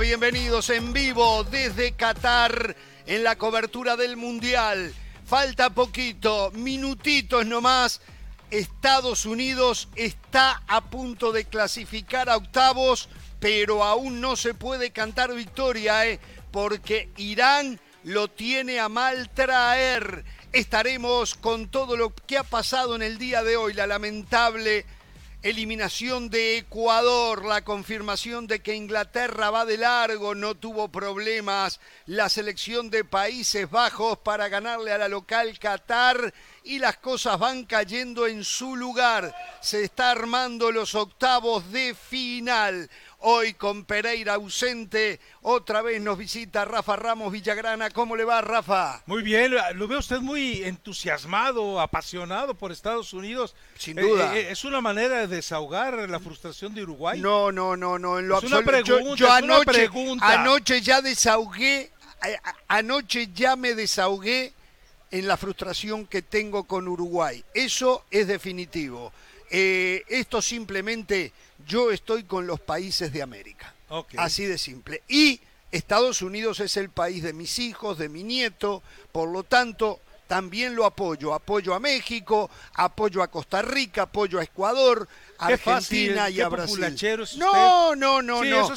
Bienvenidos en vivo desde Qatar en la cobertura del Mundial. Falta poquito, minutitos nomás. Estados Unidos está a punto de clasificar a octavos, pero aún no se puede cantar victoria, ¿eh? porque Irán lo tiene a mal traer. Estaremos con todo lo que ha pasado en el día de hoy, la lamentable eliminación de Ecuador, la confirmación de que Inglaterra va de largo, no tuvo problemas, la selección de Países Bajos para ganarle a la local Qatar y las cosas van cayendo en su lugar. Se está armando los octavos de final. Hoy con Pereira ausente, otra vez nos visita Rafa Ramos Villagrana. ¿Cómo le va, Rafa? Muy bien, lo veo usted muy entusiasmado, apasionado por Estados Unidos. Sin duda. Eh, eh, ¿Es una manera de desahogar la frustración de Uruguay? No, no, no, no, en lo Es una pregunta, yo es una anoche, pregunta. anoche ya desahogué, anoche ya me desahogué en la frustración que tengo con Uruguay. Eso es definitivo. Eh, esto simplemente yo estoy con los países de América. Así de simple. Y Estados Unidos es el país de mis hijos, de mi nieto, por lo tanto, también lo apoyo. Apoyo a México, apoyo a Costa Rica, apoyo a Ecuador, a Argentina fácil, y a Brasil. No, no, no, Sí, no. eso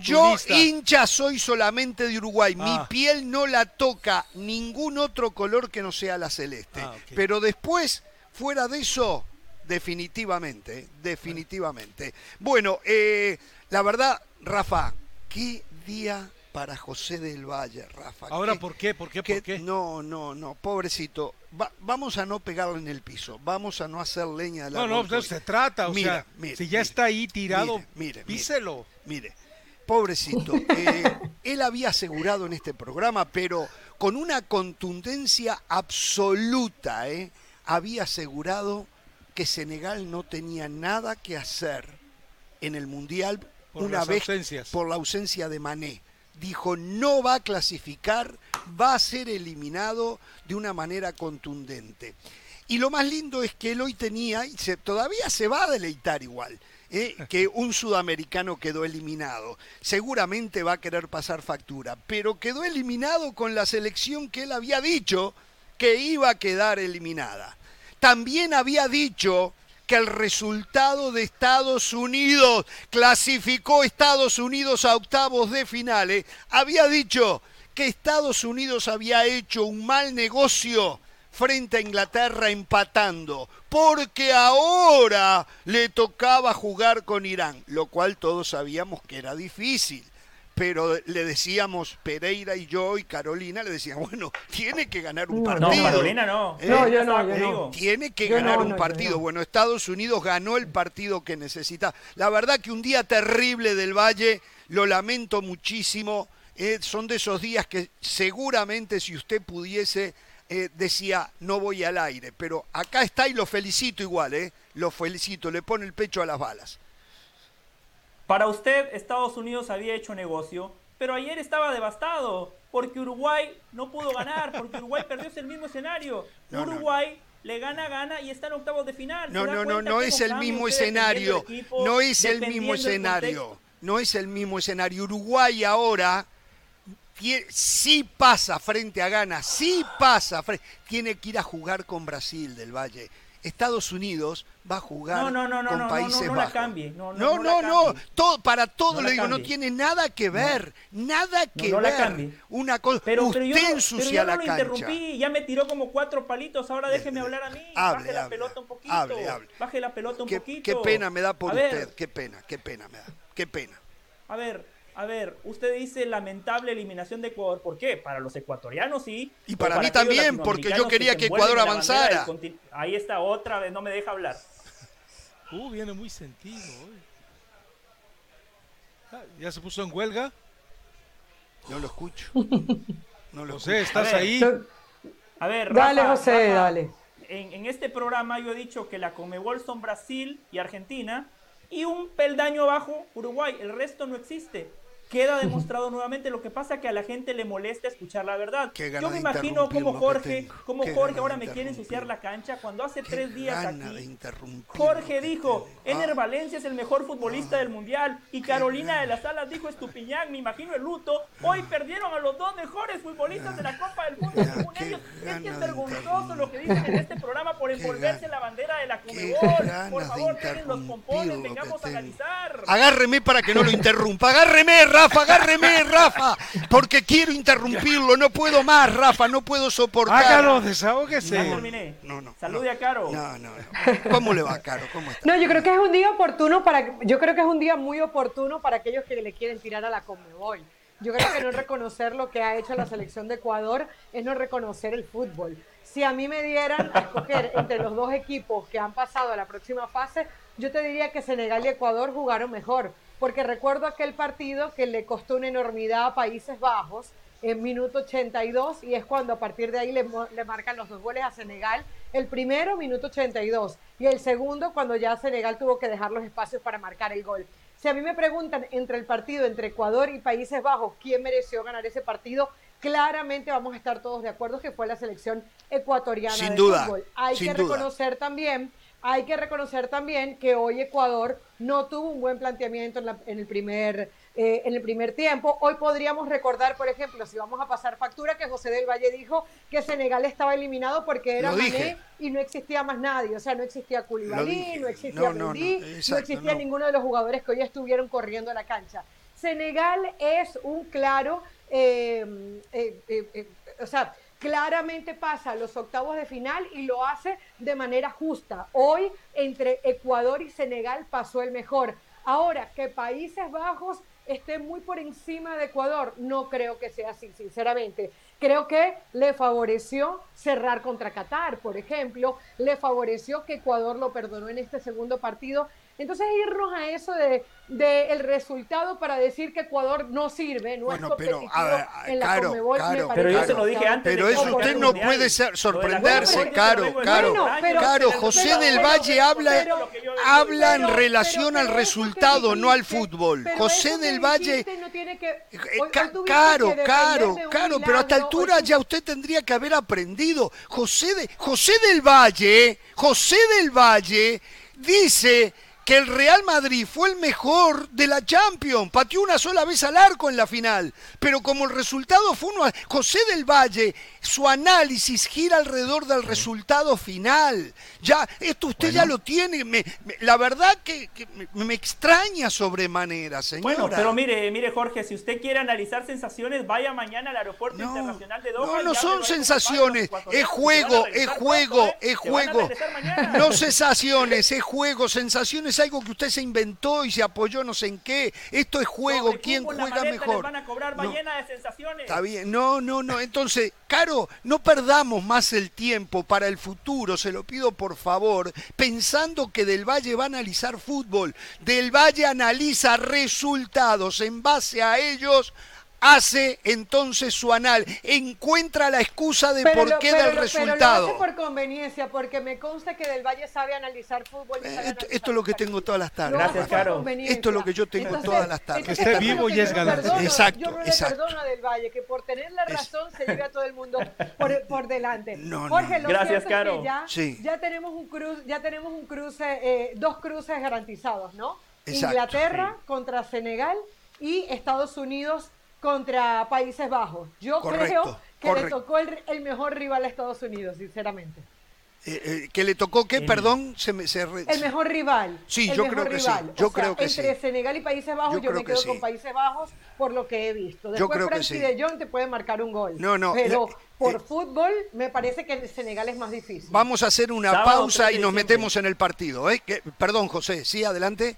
Yo hincha soy solamente de Uruguay. Mi Ah. piel no la toca ningún otro color que no sea la celeste. Ah. Pero después, fuera de eso, definitivamente, definitivamente. Bueno, eh, la verdad, Rafa, qué día para José del Valle, Rafa. Ahora, ¿por qué? ¿Por qué? ¿Por qué? No, no, no, pobrecito. Va- vamos a no pegarle en el piso, vamos a no hacer leña de la No, no, de eso se trata. O Mira, sea, si ya está ahí tirado, Mire, mire, mire. píselo. Mire, pobrecito, eh, él había asegurado en este programa, pero con una contundencia absoluta, ¿eh? había asegurado que Senegal no tenía nada que hacer en el Mundial Por una vez ausencias. por la ausencia de Mané. Dijo, no va a clasificar, va a ser eliminado de una manera contundente. Y lo más lindo es que él hoy tenía, y se- todavía se va a deleitar igual, ¿eh? que un sudamericano quedó eliminado. Seguramente va a querer pasar factura, pero quedó eliminado con la selección que él había dicho que iba a quedar eliminada. También había dicho que el resultado de Estados Unidos clasificó Estados Unidos a octavos de finales. Había dicho que Estados Unidos había hecho un mal negocio frente a Inglaterra empatando, porque ahora le tocaba jugar con Irán, lo cual todos sabíamos que era difícil. Pero le decíamos, Pereira y yo y Carolina, le decíamos, bueno, tiene que ganar un partido. No, Carolina no. ¿Eh? No, yo no, yo no. Tiene que Yo ganar no, un partido. no. Bueno, Estados Unidos ganó el partido que necesita. La verdad que un día terrible del Valle, lo lamento muchísimo. eh, son de esos días que seguramente si usted pudiese, eh, decía, no voy al aire. Pero acá está y lo felicito igual, ¿eh? Lo felicito, le pone el pecho a las balas. Para usted, Estados Unidos había hecho negocio, pero ayer estaba devastado porque Uruguay no pudo ganar, porque Uruguay perdió ese mismo escenario. No, no, Uruguay le gana, gana y está en octavos de final. No, ¿Se da no, no, no es el mismo escenario. equipo, No es el mismo escenario. No es el mismo escenario. Uruguay ahora sí pasa frente a Ghana, sí pasa. fre- Tiene que ir a jugar con Brasil del Valle. Estados Unidos va a jugar No, no, no, no, con no, no, Países no, no la Bajos. cambie, no, no, no, no no, no, todo, para todo No le digo, no cambie. tiene nada que ver, nada No, que no la ver. cambie. Una cosa, Pero, usted pero yo, no, pero ensucia yo no la lo cancha. interrumpí, ya me tiró como cuatro palitos, ahora déjeme hablar a mí. Hable, baje la hable, pelota un poquito. hable, hable. Baje la pelota un Qué, poquito. qué pena me da por A ver, usted, qué pena, qué pena me da, qué pena. A ver, a ver, usted dice lamentable eliminación de Ecuador. ¿Por qué? Para los ecuatorianos sí. Y o para mí también, porque yo quería que Ecuador avanzara. Ahí está otra vez, no me deja hablar. Uh, viene muy sentido hoy. Ah, ¿Ya se puso en huelga? No lo escucho. No lo José, escucho. ¿estás A ver. ahí? A ver, Dale, Rafa, José, Rafa, dale. En, en este programa yo he dicho que la Comebol son Brasil y Argentina y un peldaño abajo Uruguay. El resto no existe. Queda demostrado nuevamente. Lo que pasa que a la gente le molesta escuchar la verdad. Yo me imagino como Jorge, como Jorge ahora me quiere ensuciar la cancha cuando hace tres días aquí Jorge dijo. Ener Ah. Valencia es el mejor futbolista del mundial y Carolina de las Salas dijo Estupiñán, me imagino el luto, hoy perdieron a los dos mejores futbolistas de la Copa del Mundo según ellos. Es que es vergonzoso lo que dicen en este programa por envolverse gana- la bandera de la ganas Por favor, dejen los pompones, vengamos a analizar. Agárreme para que no lo interrumpa. Agárreme, Rafa, agárreme, Rafa. Porque quiero interrumpirlo. No puedo más, Rafa. No puedo soportar. Hágalo, Ya desahógese. terminé. No, no. Salude no. a Caro. No, no, no. ¿Cómo le va, Caro? ¿Cómo está? No, yo creo que es un día oportuno para, yo creo que es un día muy oportuno para aquellos que le quieren tirar a la Conmebol. Yo creo que no reconocer lo que ha hecho la selección de Ecuador es no reconocer el fútbol. Si a mí me dieran a escoger entre los dos equipos que han pasado a la próxima fase, yo te diría que Senegal y Ecuador jugaron mejor, porque recuerdo aquel partido que le costó una enormidad a Países Bajos en minuto 82 y es cuando a partir de ahí le, le marcan los dos goles a Senegal. El primero, minuto 82, y el segundo, cuando ya Senegal tuvo que dejar los espacios para marcar el gol. Si a mí me preguntan entre el partido entre Ecuador y Países Bajos, ¿quién mereció ganar ese partido? Claramente vamos a estar todos de acuerdo que fue la selección ecuatoriana Sin de duda, fútbol. Hay sin que duda. reconocer también, hay que reconocer también que hoy Ecuador no tuvo un buen planteamiento en, la- en el primer eh, en el primer tiempo. Hoy podríamos recordar, por ejemplo, si vamos a pasar factura, que José del Valle dijo que Senegal estaba eliminado porque era Mané y no existía más nadie. O sea, no existía dije. no existía No, no, existía no. ninguno de los jugadores que hoy estuvieron corriendo a la cancha. Senegal es un claro, eh, eh, o sea, claramente pasa a los octavos de final y lo hace de manera justa. Hoy entre Ecuador y Senegal pasó el mejor. Ahora, que Países Bajos esté muy por encima de Ecuador, no creo que sea así, sinceramente. Creo que le favoreció cerrar contra Qatar, por ejemplo, le favoreció que Ecuador lo perdonó en este segundo partido. Entonces irnos a eso de, de el resultado para decir que Ecuador no sirve, no Bueno, es pero, competitivo a ver, en la parece Pero yo se lo Claro. dije antes. Pero eso usted no Mundial. puede ser- sorprenderse, Caro, Caro. Bueno, pero- Caro, José pero- del pero- Valle pero- habla, pero- habla en Pero- relación pero- al pero resultado, no al fútbol. pero José del Valle... no tiene que- Eh, hoy- hoy Caro, que caro, caro, pero a esta altura ya usted tendría que haber aprendido. José, de, José del Valle, José del Valle dice que el Real Madrid fue el mejor de la Champions, pateó una sola vez al arco en la final, pero como el resultado fue uno, José del Valle, su análisis gira alrededor del resultado final. Ya, esto usted ya lo tiene, me- me- la verdad que, que me, me extraña sobremanera, señora. Bueno, pero mire, mire Jorge, si usted quiere analizar sensaciones, vaya mañana al aeropuerto No, internacional de Doha. no, no son sensaciones, es juego, es juego, ¿eh? es juego. No sensaciones, es juego, sensaciones, algo que usted se inventó y se apoyó no sé en qué. Esto es juego, ¿quién juega mejor? van a cobrar, No, de sensaciones. Está bien, no, no, no. Entonces, Caro, no perdamos más el tiempo para el futuro, se lo pido por favor, pensando que Del Valle va a analizar fútbol. Del Valle analiza resultados, en base a ellos hace entonces su anal, encuentra la excusa de por lo- qué pero del lo- resultado. Pero lo hace por conveniencia, porque me consta que Del Valle sabe analizar fútbol. y Eh, sabe esto, analizar esto es lo que tengo todas las tardes. Gracias, por Caro. Esto es lo que yo tengo todas las tardes. entonces, Que esté es vivo y es perdono. Exacto, Yo no le exacto. perdono a Del Valle, que por tener la razón se lleve a todo el mundo por, por delante. No, no. Jorge, lo Gracias, cierto es Caro. que ya, Sí. ya tenemos un cruce, ya tenemos un cruce, eh, dos cruces garantizados, ¿no? Exacto, Inglaterra contra Senegal y Estados Unidos contra Países Bajos. Yo Correcto, creo que le tocó el, el mejor rival a Estados Unidos, sinceramente. Eh, eh, que le tocó qué, El- perdón, se me se re- El mejor rival. Sí, el yo creo que sí, rival. yo O sea, creo que entre sí. Senegal y Países Bajos, Yo yo, creo me que quedo sí. con Países Bajos por lo que he visto. Después creo que Frankie sí. de Jong te puede marcar un gol. No, no, Pero la- por eh, fútbol me parece que el Senegal es más difícil. Vamos a hacer una Sábado pausa 3 y nos metemos en el partido. ¿eh? Que- perdón, José, sí, adelante.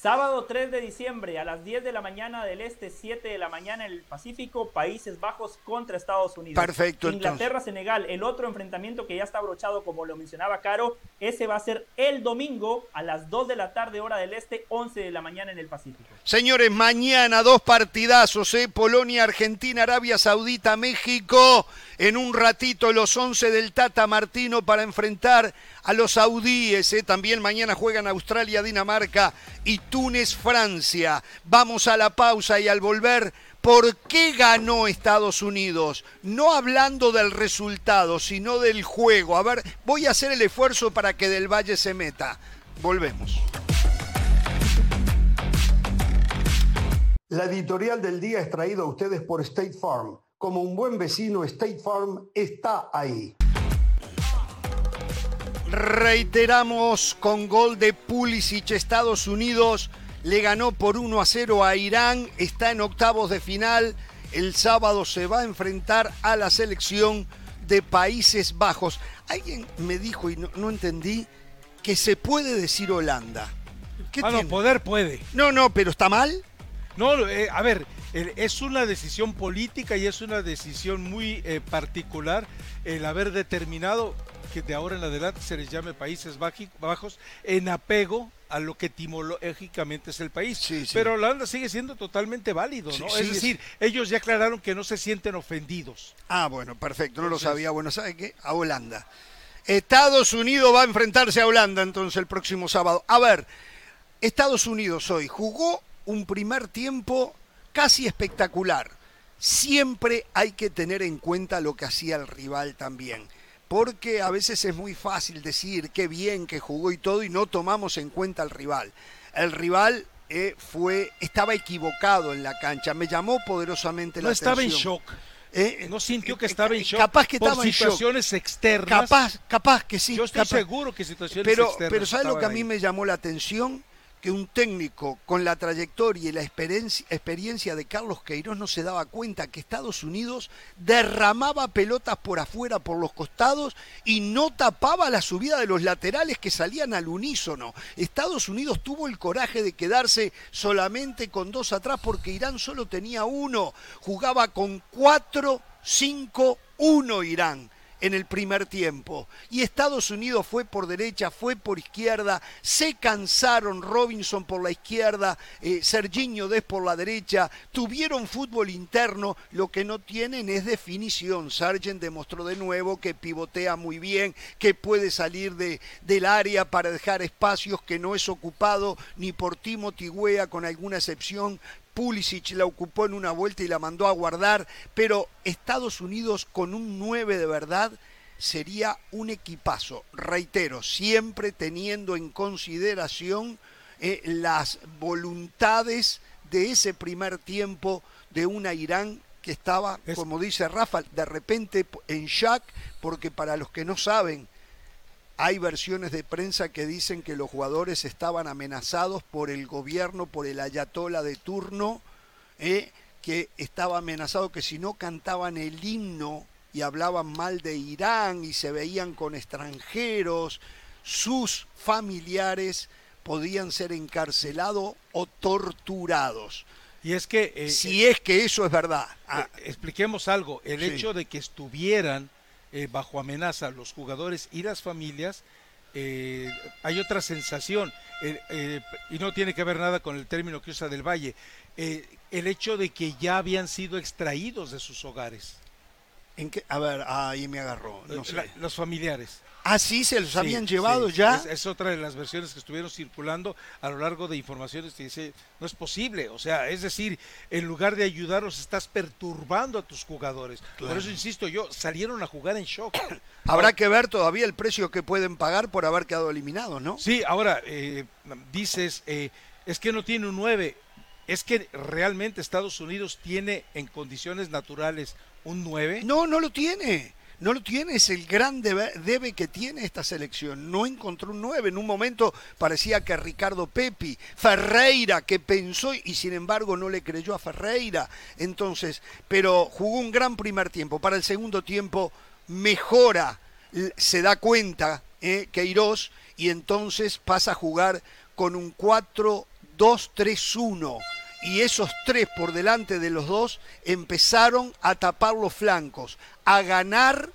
Sábado 3 de diciembre a las 10 de la mañana del Este, 7 de la mañana en el Pacífico, Países Bajos contra Estados Unidos. Perfecto, Inglaterra-Senegal, el otro enfrentamiento que ya está abrochado, como lo mencionaba Caro, ese va a ser el domingo a las 2 de la tarde, hora del Este, 11 de la mañana en el Pacífico. Señores, mañana dos partidazos, ¿eh? Polonia, Argentina, Arabia Saudita, México. En un ratito los 11 del Tata Martino para enfrentar a los saudíes. ¿eh? También mañana juegan Australia, Dinamarca y Túnez, Francia. Vamos a la pausa y al volver, ¿por qué ganó Estados Unidos? No hablando del resultado, sino del juego. A ver, voy a hacer el esfuerzo para que Del Valle se meta. Volvemos. La editorial del día es traída a ustedes por State Farm. Como un buen vecino, State Farm está ahí. Reiteramos con gol de Pulisic, Estados Unidos le ganó por 1 a 0 a Irán, está en octavos de final, el sábado se va a enfrentar a la selección de Países Bajos. Alguien me dijo y no, no entendí que se puede decir Holanda. ¿Qué ah, no, poder puede. No, no, pero está mal. No, eh, a ver, es una decisión política y es una decisión muy eh, particular el haber determinado que de ahora en adelante se les llame Países Bajos en apego a lo que etimológicamente es el país. Pero Holanda sigue siendo totalmente válido, ¿no? es decir, ellos ya aclararon que no se sienten ofendidos. Ah, bueno, perfecto, no lo sabía. Bueno, ¿sabe qué? A Holanda. Estados Unidos va a enfrentarse a Holanda entonces el próximo sábado. A ver, Estados Unidos hoy jugó un primer tiempo casi espectacular. Siempre hay que tener en cuenta lo que hacía el rival también. Porque a veces es muy fácil decir qué bien que jugó y todo y no tomamos en cuenta al rival. El rival eh, fue, estaba equivocado en la cancha. Me llamó poderosamente la atención. No estaba en shock. Eh, no sintió que estaba en shock. Capaz que por estaba situaciones externas. Capaz, capaz que sí. Yo estoy seguro que situaciones pero, externas. Pero ¿sabes lo que a mí me llamó la atención? Que un técnico con la trayectoria y la experiencia de Carlos Queiroz no se daba cuenta que Estados Unidos derramaba pelotas por afuera, por los costados y no tapaba la subida de los laterales que salían al unísono. Estados Unidos tuvo el coraje de quedarse solamente con dos atrás porque Irán solo tenía uno. Jugaba con cuatro, cinco, uno Irán en el primer tiempo. Y Estados Unidos fue por derecha, fue por izquierda, se cansaron Robinson por la izquierda, eh, Serginho Des por la derecha, tuvieron fútbol interno, lo que no tienen es definición. Sargent demostró de nuevo que pivotea muy bien, que puede salir de, del área para dejar espacios que no es ocupado ni por Timo Tigüea con alguna excepción, Pulisic la ocupó en una vuelta y la mandó a guardar, pero Estados Unidos con un 9 de verdad sería un equipazo, reitero, siempre teniendo en consideración eh, las voluntades de ese primer tiempo de una Irán que estaba, como dice Rafa, de repente en shock, porque para los que no saben, hay versiones de prensa que dicen que los jugadores estaban amenazados por el gobierno, por el ayatola de turno, eh, que estaba amenazado que si no cantaban el himno y hablaban mal de Irán y se veían con extranjeros, sus familiares podían ser encarcelados o torturados. Y es que... Eh, si es que eso es verdad. Ah, expliquemos algo, el hecho de que estuvieran eh, bajo amenaza los jugadores y las familias, eh, hay otra sensación, eh, y no tiene que ver nada con el término que usa del Valle, el hecho de que ya habían sido extraídos de sus hogares. ¿En A ver, ahí me agarró. los familiares. Ah, sí, se los habían llevado ya. Es, otra de las versiones que estuvieron circulando a lo largo de informaciones que dice, no es posible. O sea, es decir, en lugar de ayudarlos, estás perturbando a tus jugadores. Por eso insisto yo, salieron a jugar en shock. Habrá que ver todavía el precio que pueden pagar por haber quedado eliminados, ¿no? Sí, ahora eh, dices, eh, es que no tiene un 9. ¿Es que realmente Estados Unidos tiene en condiciones naturales un 9? No, no lo tiene no lo tiene, es el gran debe, que tiene esta selección. No encontró un 9. En un momento parecía que Ricardo Pepi, Ferreira, que pensó y sin embargo no le creyó a Ferreira. Entonces, pero jugó un gran primer tiempo. Para el segundo tiempo mejora, se da cuenta eh, Queiroz y entonces pasa a jugar con un 4-2-3-1 y esos tres por delante de los dos empezaron a tapar los flancos, a ganar,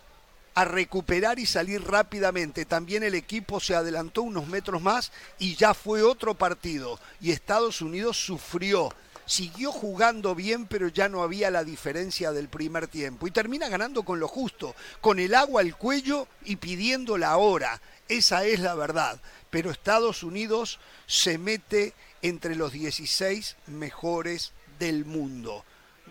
a recuperar y salir rápidamente. También el equipo se adelantó unos metros más y ya fue otro partido. Y Estados Unidos sufrió. Siguió jugando bien, pero ya no había la diferencia del primer tiempo. Y termina ganando con lo justo, con el agua al cuello y pidiendo la hora. Esa es la verdad. Pero Estados Unidos se mete entre los 16 mejores del mundo.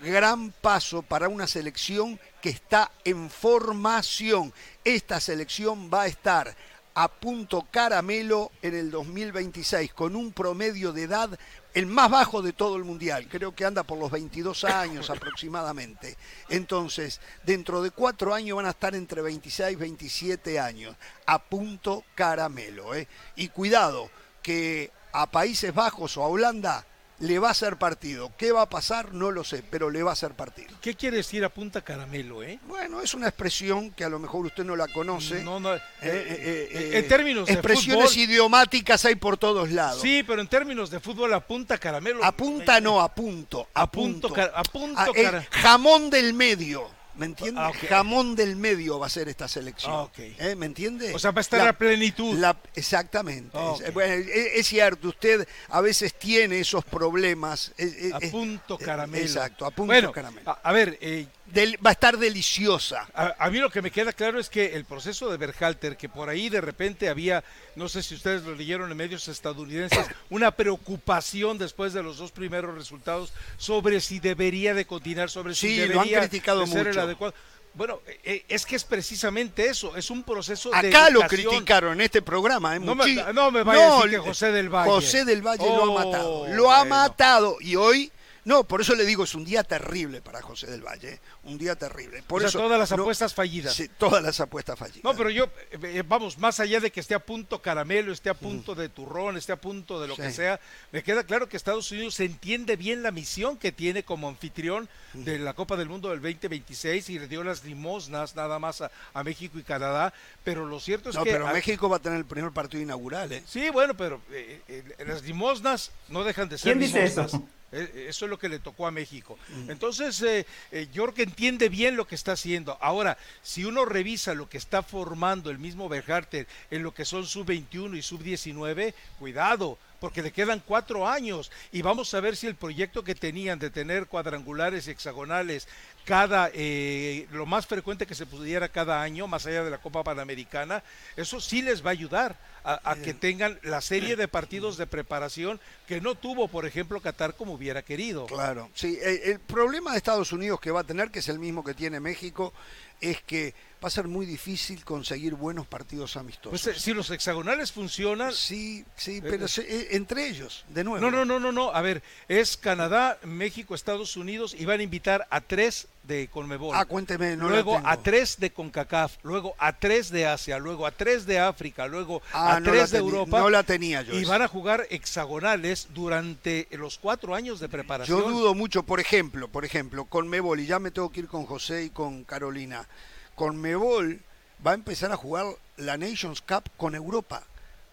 Gran paso para una selección que está en formación. Esta selección va a estar a punto caramelo en el 2026 con un promedio de edad el más bajo de todo el mundial, creo que anda por los 22 años aproximadamente. Entonces, dentro de cuatro años van a estar entre 26 y 27 años, a punto caramelo. ¿eh? Y cuidado, que a Países Bajos o a Holanda le va a hacer partido. ¿Qué va a pasar? No lo sé, pero le va a hacer partido. ¿Qué quiere decir a punta caramelo, eh? Bueno, es una expresión que a lo mejor usted no la conoce. No, no. Eh, eh, eh, en términos de expresiones fútbol- idiomáticas hay por todos lados. Sí, pero en términos de fútbol a punta caramelo. A punta no, a punto. A, A punto punto. car- a punto Ah, eh, cara- jamón del medio. ¿Me entiende? Ah. Jamón del medio va a ser esta selección. Ah. ¿Eh? ¿Me entiende? O sea, va a estar a plenitud. la- exactamente. Ah, Es- bueno, es, es cierto, usted a veces tiene esos problemas. Es- A punto eh, caramelo. Exacto, a punto bueno, caramelo. A, a ver, eh, Del- va a estar deliciosa. A, a mí lo que me queda claro es que el proceso de Berhalter, que por ahí de repente había, no sé si ustedes lo leyeron en medios estadounidenses, una preocupación después de los dos primeros resultados sobre si debería de continuar, sobre si Sí, lo han debería criticado de ser el adecuado. Bueno, eh, es que es precisamente eso, es un proceso de Acá lo criticaron en este programa. ¿eh? No me- no me vaya a decir que José del Valle. José del Valle lo Oh, ha matado. Lo ha matado. Y hoy, no, por eso le digo, es un día terrible para José del Valle. ¿Eh? Un día terrible. Por O sea, eso, todas las no- apuestas fallidas. Sí, todas las apuestas fallidas. No, pero yo, eh, eh, vamos, más allá de que esté a punto caramelo, esté a punto de turrón, esté a punto de lo que Sí. sea, me queda claro que Estados Unidos entiende bien la misión que tiene como anfitrión de la Copa del Mundo del 2026 y le dio las limosnas nada más a, a México y Canadá, pero lo cierto es No, que... pero a- México va a tener el primer partido inaugural. ¿eh? Sí, bueno, pero eh, eh, las limosnas no dejan de ser ¿Quién dice limosnas. eso? Eh, Eso es lo que le tocó a México. Entonces, eh, eh, yo creo que entiende bien lo que está haciendo. Ahora, si uno revisa lo que está formando el mismo Berharter en lo que son sub-21 y sub-19, cuidado, porque le quedan cuatro años y vamos a ver si el proyecto que tenían de tener cuadrangulares y hexagonales cada eh, lo más frecuente que se pudiera cada año, más allá de la Copa Panamericana, eso sí les va a ayudar a, a que tengan la serie de partidos de preparación que no tuvo, por ejemplo, Qatar como hubiera querido. Claro, sí. eh, El problema de Estados Unidos que va a tener, que es el mismo que tiene México, es que va a ser muy difícil conseguir buenos partidos amistosos. Pues eh, si los hexagonales funcionan, Sí, sí, pero se- eh, entre ellos, de nuevo. no, no, no, no, no, a ver, es Canadá, México, Estados Unidos y van a invitar a tres de Conmebol. Ah, cuénteme, no luego a tres de CONCACAF, luego a tres de Asia, luego a tres de África, luego Ah, a no tres de Europa. no la tenía yo Y van a jugar hexagonales durante los cuatro años de preparación. Yo dudo mucho, por ejemplo, por ejemplo, con Mebol, y ya me tengo que ir con José y con Carolina. Con Mebol va a empezar a jugar la Nations Cup con Europa.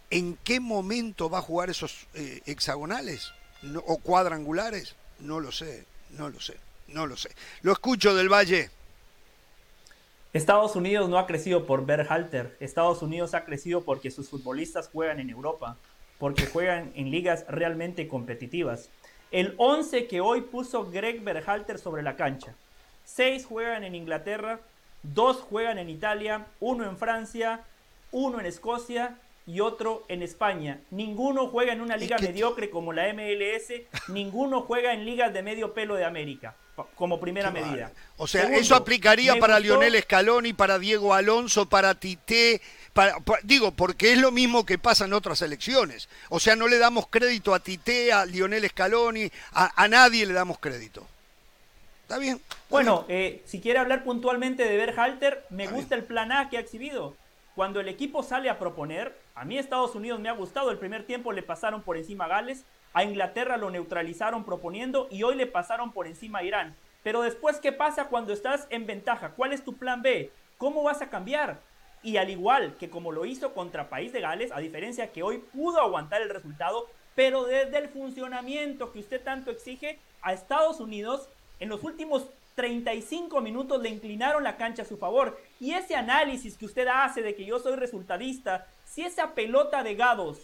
¿En qué momento va a jugar esos eh, hexagonales No- o cuadrangulares? No lo sé, no lo sé, no lo sé. Lo escucho del Valle. Estados Unidos no ha crecido por Berhalter. Estados Unidos ha crecido porque sus futbolistas juegan en Europa, porque juegan en ligas realmente competitivas. El 11 que hoy puso Greg Berhalter sobre la cancha. Seis juegan en Inglaterra, dos juegan en Italia, uno en Francia, uno en Escocia y otro en España. Ninguno juega en una liga mediocre como la MLS, ninguno juega en ligas de medio pelo de América, como primera Qué medida. O sea, Segundo, eso aplicaría para gustó- Lionel Scaloni, para Diego Alonso, para Tite, para, digo, porque es lo mismo que pasa en otras elecciones. O sea, no le damos crédito a Tite, a Lionel Scaloni, a, a nadie le damos crédito. ¿Está bien? está Bueno, eh, si quiere hablar puntualmente de Berhalter, me Está gusta el plan A que ha exhibido. Cuando el equipo sale a proponer, a mí Estados Unidos me ha gustado. El primer tiempo le pasaron por encima a Gales, a Inglaterra lo neutralizaron proponiendo y hoy le pasaron por encima a Irán. Pero después, ¿qué pasa cuando estás en ventaja? ¿Cuál es tu plan B? ¿Cómo vas a cambiar? Y al igual que como lo hizo contra País de Gales, a diferencia que hoy pudo aguantar el resultado, pero desde el funcionamiento que usted tanto exige, a Estados Unidos en los últimos 35 minutos le inclinaron la cancha a su favor. Y ese análisis que usted hace de que yo soy resultadista, si esa pelota de Gados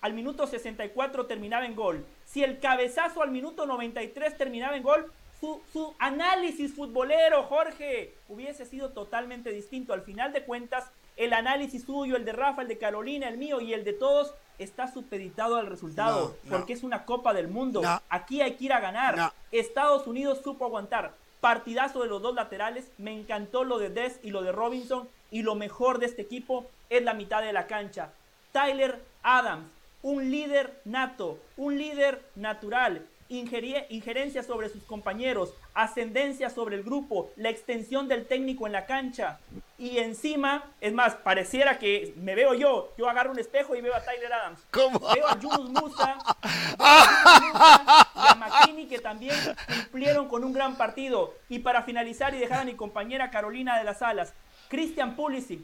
al minuto 64 terminaba en gol, si el cabezazo al minuto 93 terminaba en gol, su, su análisis futbolero, Jorge, hubiese sido totalmente distinto. Al final de cuentas, el análisis suyo, el de Rafa, el de Carolina, el mío y el de todos, está supeditado al resultado, No, no. porque es una Copa del Mundo. No. Aquí hay que ir a ganar. Estados Unidos supo aguantar. Partidazo de los dos laterales. Me encantó lo de Des y lo de Robinson. Y lo mejor de este equipo es la mitad de la cancha. Tyler Adams, un líder nato, un líder natural. Injerencia sobre sus compañeros, ascendencia sobre el grupo, la extensión del técnico en la cancha. Y encima, es más, pareciera que me veo yo. Yo agarro un espejo y veo a Tyler Adams. ¿Cómo? Veo a Yunus Musa, veo a Yunus Musa y a McKinney que también cumplieron con un gran partido. Y para finalizar y dejar a mi compañera Carolina de las Alas, Christian Pulisic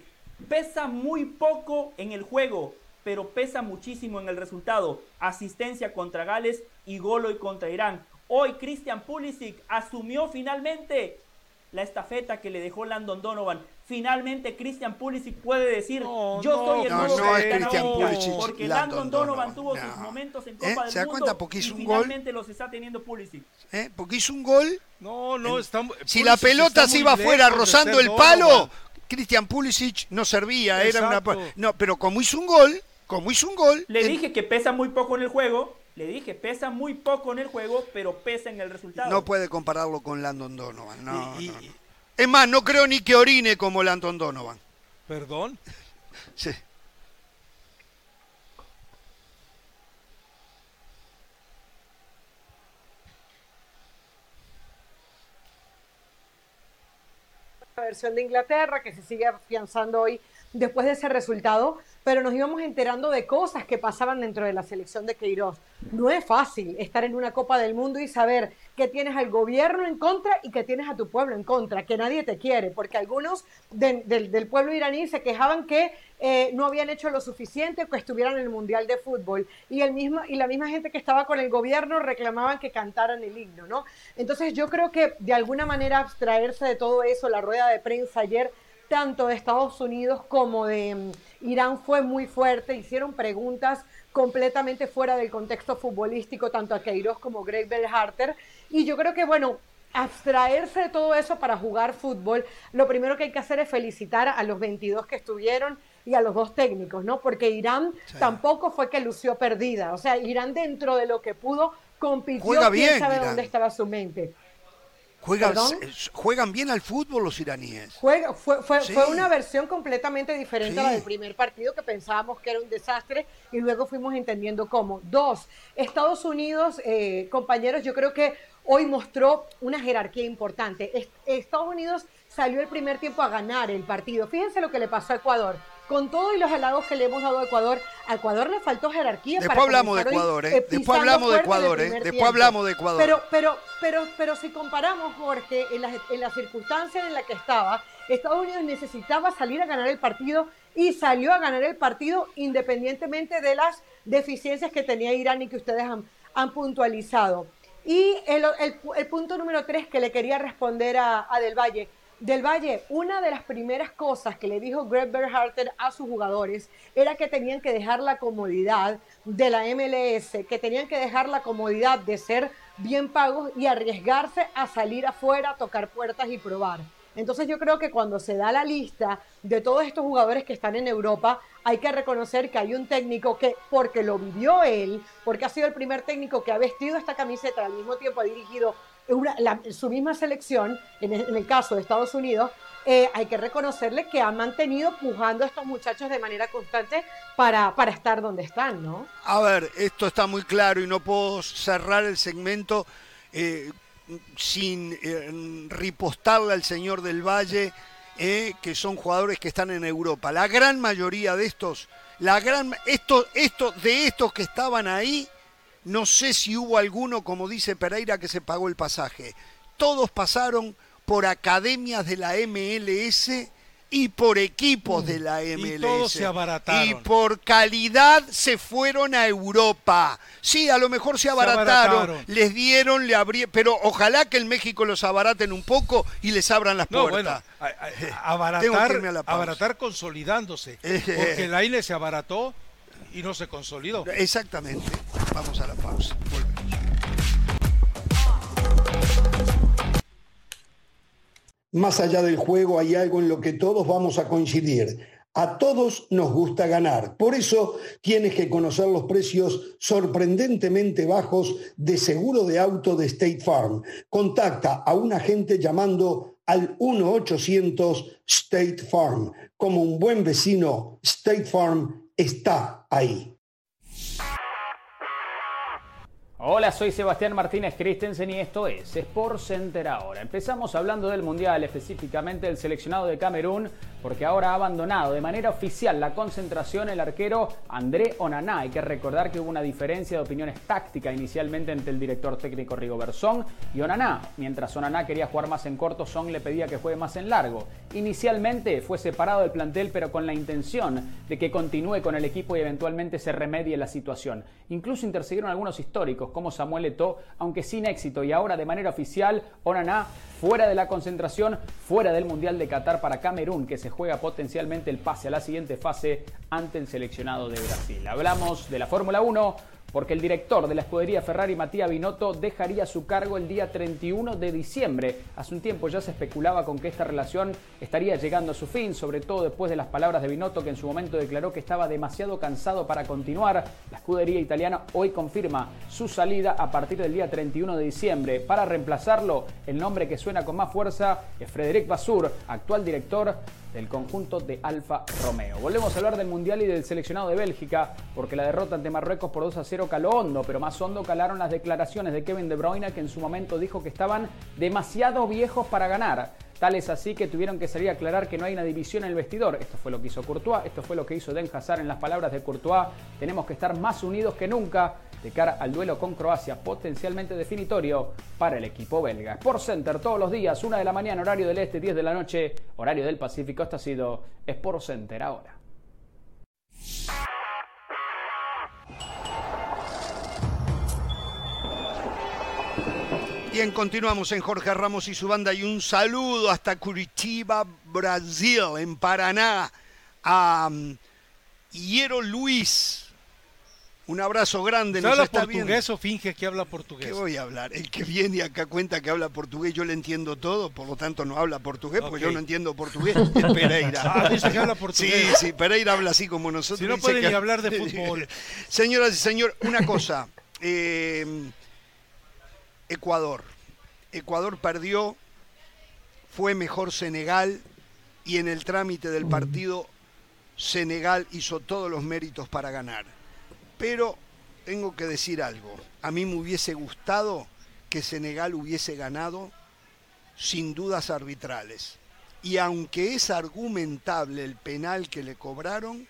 pesa muy poco en el juego, pero pesa muchísimo en el resultado. Asistencia contra Gales y gol hoy contra Irán. Hoy Christian Pulisic asumió finalmente la estafeta que le dejó Landon Donovan. Finalmente Christian Pulisic puede decir, No, yo no, soy el No, nuevo no es capitán Christian ahorita", Pulisic, porque Landon Landon Donovan, Donovan, tuvo no. sus momentos en ¿Eh? Copa ¿Se da del cuenta? Mundo Porque hizo y un gol. finalmente los está teniendo Pulisic. ¿Eh? Porque hizo un gol. No, no, está Si Pulisic la pelota se iba afuera rozando el palo, Donovan. Christian Pulisic no servía. Era una... No, pero como hizo un gol, como hizo un gol... Le en- dije que pesa muy poco en el juego, le dije pesa muy poco en el juego, pero pesa en el resultado. No puede compararlo con Landon Donovan. No, Y- y- no, no. Es más, no creo ni que orine como Landon Donovan. Perdón. Sí. la versión de Inglaterra que se sigue afianzando hoy después de ese resultado, pero nos íbamos enterando de cosas que pasaban dentro de la selección de Queiroz. No es fácil estar en una Copa del Mundo y saber que tienes al gobierno en contra y que tienes a tu pueblo en contra, que nadie te quiere, porque algunos de- del- del pueblo iraní se quejaban que eh, no habían hecho lo suficiente que estuvieran en el Mundial de Fútbol y, el mismo, y la misma gente que estaba con el gobierno reclamaban que cantaran el himno, ¿no? Entonces yo creo que de alguna manera abstraerse de todo eso, la rueda de prensa ayer, tanto de Estados Unidos como de mm, Irán fue muy fuerte, hicieron preguntas completamente fuera del contexto futbolístico, tanto a Queiroz como Greg Berhalter, y yo creo que, bueno, abstraerse de todo eso para jugar fútbol, lo primero que hay que hacer es felicitar a los 22 que estuvieron y a los dos técnicos, ¿no? Porque Irán Sí. tampoco fue que lució perdida, o sea, Irán dentro de lo que pudo compitió, Juega quién bien, sabe Irán. dónde estaba su mente. Juegan, juegan bien al fútbol los iraníes. Juega- fue, fue, Sí. fue una versión completamente diferente a la del primer partido que pensábamos que era un desastre y luego fuimos entendiendo cómo. Dos, Estados Unidos, eh, compañeros, yo creo que hoy mostró una jerarquía importante. Es- Estados Unidos salió el primer tiempo a ganar el partido. Fíjense lo que le pasó a Ecuador. Con todo y los halagos que le hemos dado a Ecuador, a Ecuador le faltó jerarquía. Después para hablamos de Ecuador, ¿eh? Después hablamos de Ecuador, ¿eh? Después tiempo. hablamos de Ecuador. Pero, pero, pero, pero si comparamos, Jorge, en las, en las circunstancias en las que estaba, Estados Unidos necesitaba salir a ganar el partido y salió a ganar el partido independientemente de las deficiencias que tenía Irán y que ustedes han, han puntualizado. Y el, el- el punto número tres que le quería responder a, a Del Valle. Del Valle, una de las primeras cosas que le dijo Greg Berhalter a sus jugadores era que tenían que dejar la comodidad de la MLS, que tenían que dejar la comodidad de ser bien pagos y arriesgarse a salir afuera, tocar puertas y probar. Entonces yo creo que cuando se da la lista de todos estos jugadores que están en Europa, hay que reconocer que hay un técnico que, porque lo vivió él, porque ha sido el primer técnico que ha vestido esta camiseta, al mismo tiempo ha dirigido la- su misma selección, en el, caso de Estados Unidos, eh, hay que reconocerle que ha mantenido pujando a estos muchachos de manera constante para, para estar donde están, ¿no? A ver, esto está muy claro y no puedo cerrar el segmento eh, sin eh, ripostarle al señor del Valle, eh, que son jugadores que están en Europa. La gran mayoría de estos, la gran, estos, estos, de estos que estaban ahí, no sé si hubo alguno, como dice Pereira, que se pagó el pasaje. Todos pasaron por academias de la MLS y por equipos de la MLS. Y todos se abarataron. Y por calidad se fueron a Europa. Sí, a lo mejor se abarataron, abarataron. les dieron, le abrí, pero ojalá que en México los abaraten un poco y les abran las No, bueno, puertas. a- a- abaratar, consolidándose. Porque el aire se abarató y no se consolidó. Exactamente. Vamos a la pausa. Volvemos. Más allá del juego hay algo en lo que todos vamos a coincidir. A todos nos gusta ganar. Por eso tienes que conocer los precios sorprendentemente bajos de seguro de auto de State Farm. Contacta a un agente llamando al 1-800 State Farm. Como un buen vecino, State Farm está Hola, soy Sebastián Martínez Christensen y esto es Sport Center ahora. Empezamos hablando del Mundial, específicamente del seleccionado de Camerún, porque ahora ha abandonado de manera oficial la concentración el arquero André Onaná. Hay que recordar que hubo una diferencia de opiniones táctica inicialmente entre el director técnico Rigo Bersón y Onaná. Mientras Onaná quería jugar más en corto, Song le pedía que juegue más en largo. Inicialmente fue separado del plantel, pero con la intención de que continúe con el equipo y eventualmente se remedie la situación. Incluso intercedieron algunos históricos como Samuel Eto'o, aunque sin éxito. Y ahora de manera oficial, Onaná fuera de la concentración, fuera del Mundial de Qatar para Camerún, que se juega potencialmente el pase a la siguiente fase ante el seleccionado de Brasil. Hablamos de la Fórmula 1 porque el director de la escudería Ferrari, Matías Binotto, dejaría su cargo el día 31 de diciembre. Hace un tiempo ya se especulaba con que esta relación estaría llegando a su fin, sobre todo después de las palabras de Binotto, que en su momento declaró que estaba demasiado cansado para continuar. La escudería italiana hoy confirma su salida a partir del día 31 de diciembre. Para reemplazarlo, el nombre que suena con más fuerza es Frederic Bassur, actual director del conjunto de Alfa Romeo. Volvemos a hablar del Mundial y del seleccionado de Bélgica, porque la derrota ante Marruecos por 2 a 0 caló hondo, pero más hondo calaron las declaraciones de Kevin De Bruyne, que en su momento dijo que estaban demasiado viejos para ganar. Tal es así que tuvieron que salir a aclarar que no hay una división en el vestidor. Esto fue lo que hizo Courtois, esto fue lo que hizo Den Hazard en las palabras de Courtois. Tenemos que estar más unidos que nunca de cara al duelo con Croacia, potencialmente definitorio para el equipo belga. Sport Center todos los días, 1 de la mañana, horario del este, 10 de la noche, horario del Pacífico. Esto ha sido Sport Center ahora. Bien, continuamos en Jorge Ramos y su banda y un saludo hasta Curitiba, Brasil, en Paraná, a um, Hiero Luis. Un abrazo grande. ¿Se habla portugués o finge que habla portugués? ¿Qué voy a hablar? El que viene acá cuenta que habla portugués, yo le entiendo todo, por lo tanto no habla portugués, porque yo no entiendo portugués, es Pereira. Ah, dice que habla portugués. Sí, sí, Pereira habla así como nosotros. Si no puede ni hablar de fútbol. Señoras y señores, una cosa. Eh, Ecuador. Ecuador perdió, fue mejor Senegal y en el trámite del partido Senegal hizo todos los méritos para ganar. Pero tengo que decir algo. A mí me hubiese gustado que Senegal hubiese ganado sin dudas arbitrales. Y aunque es argumentable el penal que le cobraron,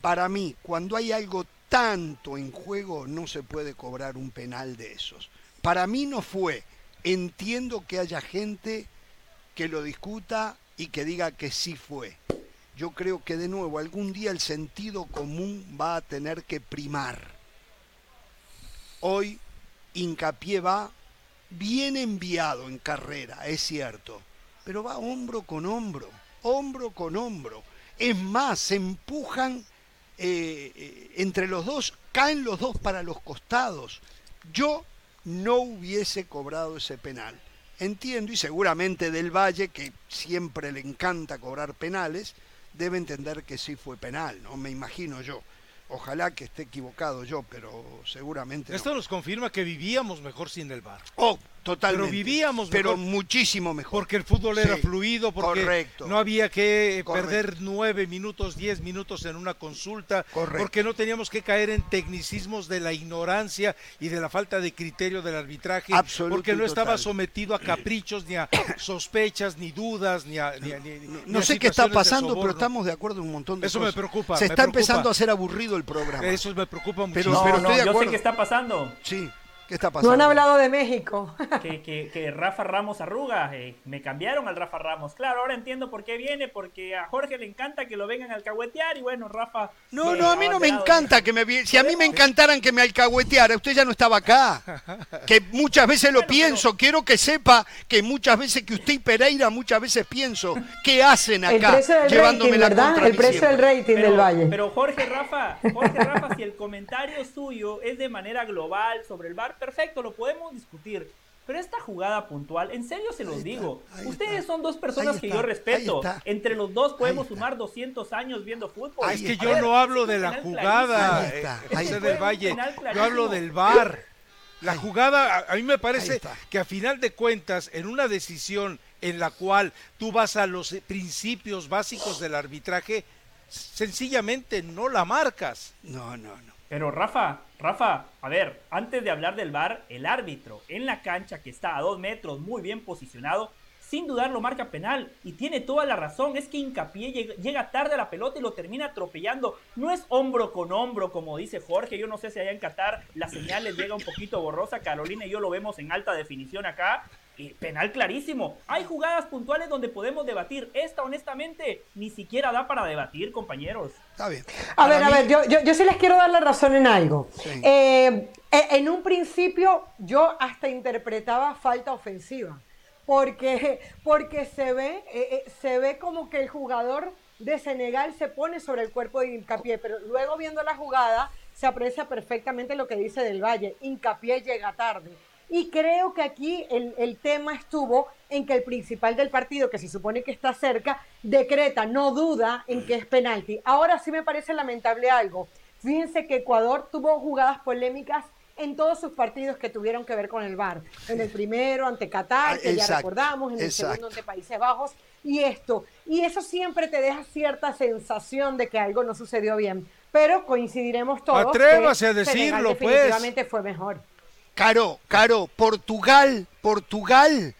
para mí, cuando hay algo tanto en juego, no se puede cobrar un penal de esos. Para mí no fue. Entiendo que haya gente que lo discuta y que diga que sí fue yo creo que de nuevo algún día el sentido común va a tener que primar. Hoy hincapié va bien enviado en carrera, es cierto, pero va hombro con hombro, hombro con hombro. Es más, se empujan eh, eh, entre los dos, caen los dos para los costados. Yo no hubiese cobrado ese penal. Entiendo, y seguramente del Valle, que siempre le encanta cobrar penales, debe entender que sí fue penal, ¿no? Me imagino yo. Ojalá que esté equivocado yo, pero seguramente. Esto nos confirma que vivíamos mejor sin el bar. Oh, Totalmente. Pero vivíamos mejor. Pero muchísimo mejor. Porque el fútbol era fluido, porque no había que perder nueve minutos, diez minutos en una consulta, porque no teníamos que caer en tecnicismos de la ignorancia y de la falta de criterio del arbitraje, porque no estaba sometido a caprichos, ni a sospechas, ni dudas, ni a... no, sé qué está pasando, pero estamos de acuerdo en un montón de Eso cosas. me preocupa. Se está empezando a hacer aburrido el programa. Eso me preocupa mucho. Pero, pero estoy de acuerdo. yo sé qué está pasando. Sí. ¿Qué está pasando? No han hablado de México. que, Rafa Ramos arruga. Eh, me cambiaron al Rafa Ramos. Claro, ahora entiendo por qué viene, porque a Jorge le encanta que lo vengan a alcahuetear y bueno, Rafa... No, no, a mí no me encanta que me... Si a mí me encantaran que me alcahueteara, usted ya no estaba acá. Que muchas veces lo pienso. Quiero que sepa que muchas veces que usted y Pereira muchas veces pienso, ¿qué hacen acá? El llevándome rating, la ¿verdad? El precio del rating del Valle. Pero Jorge Rafa, Jorge Rafa, si el comentario suyo es de manera global sobre el bar, perfecto, lo podemos discutir. Pero esta jugada puntual, en serio se los digo, ustedes está. son dos personas que yo respeto. Entre los dos podemos sumar 200 años viendo fútbol. Ah, es que yo ver, no hablo de la jugada, Ahí eh, José del. Valle. Yo hablo del VAR. La jugada, a- a mí me parece que a final de cuentas, en una decisión en la cual tú vas a los principios básicos del arbitraje, sencillamente no la marcas. No, no, no. Pero Rafa, Rafa, a ver, antes de hablar del VAR, el árbitro en la cancha que está a dos metros, muy bien posicionado, sin dudar lo marca penal y tiene toda la razón. Es que Hincapié llega, tarde a la pelota y lo termina atropellando. No es hombro con hombro, como dice Jorge. Yo no sé si allá en Qatar la señal les llega un poquito borrosa. Carolina y yo lo vemos en alta definición acá. Y penal clarísimo. Hay jugadas puntuales donde podemos debatir. Esta, honestamente, ni siquiera da para debatir, compañeros. Está bien. A ver, a ver, yo, yo, yo sí les quiero dar la razón en algo. Sí. Eh, eh, en un principio yo hasta interpretaba falta ofensiva, porque, porque se, ve, eh, eh, se ve como que el jugador de Senegal se pone sobre el cuerpo de Hincapié, pero luego viendo la jugada se aprecia perfectamente lo que dice Del Valle, Hincapié llega tarde. Y creo que aquí el, el tema estuvo en que el principal del partido, que se supone que está cerca, decreta, no duda en que es penalti. Ahora sí me parece lamentable algo. Fíjense que Ecuador tuvo jugadas polémicas en todos sus partidos que tuvieron que ver con el VAR. En el primero ante Qatar, Ah, que ya exacto, recordamos, en el exacto. segundo ante Países Bajos, y esto. Y eso siempre te deja cierta sensación de que algo no sucedió bien. Pero coincidiremos todos. Atrévase que a decirlo, Senegal pues. Definitivamente fue mejor. Caro, Caro, Portugal, Portugal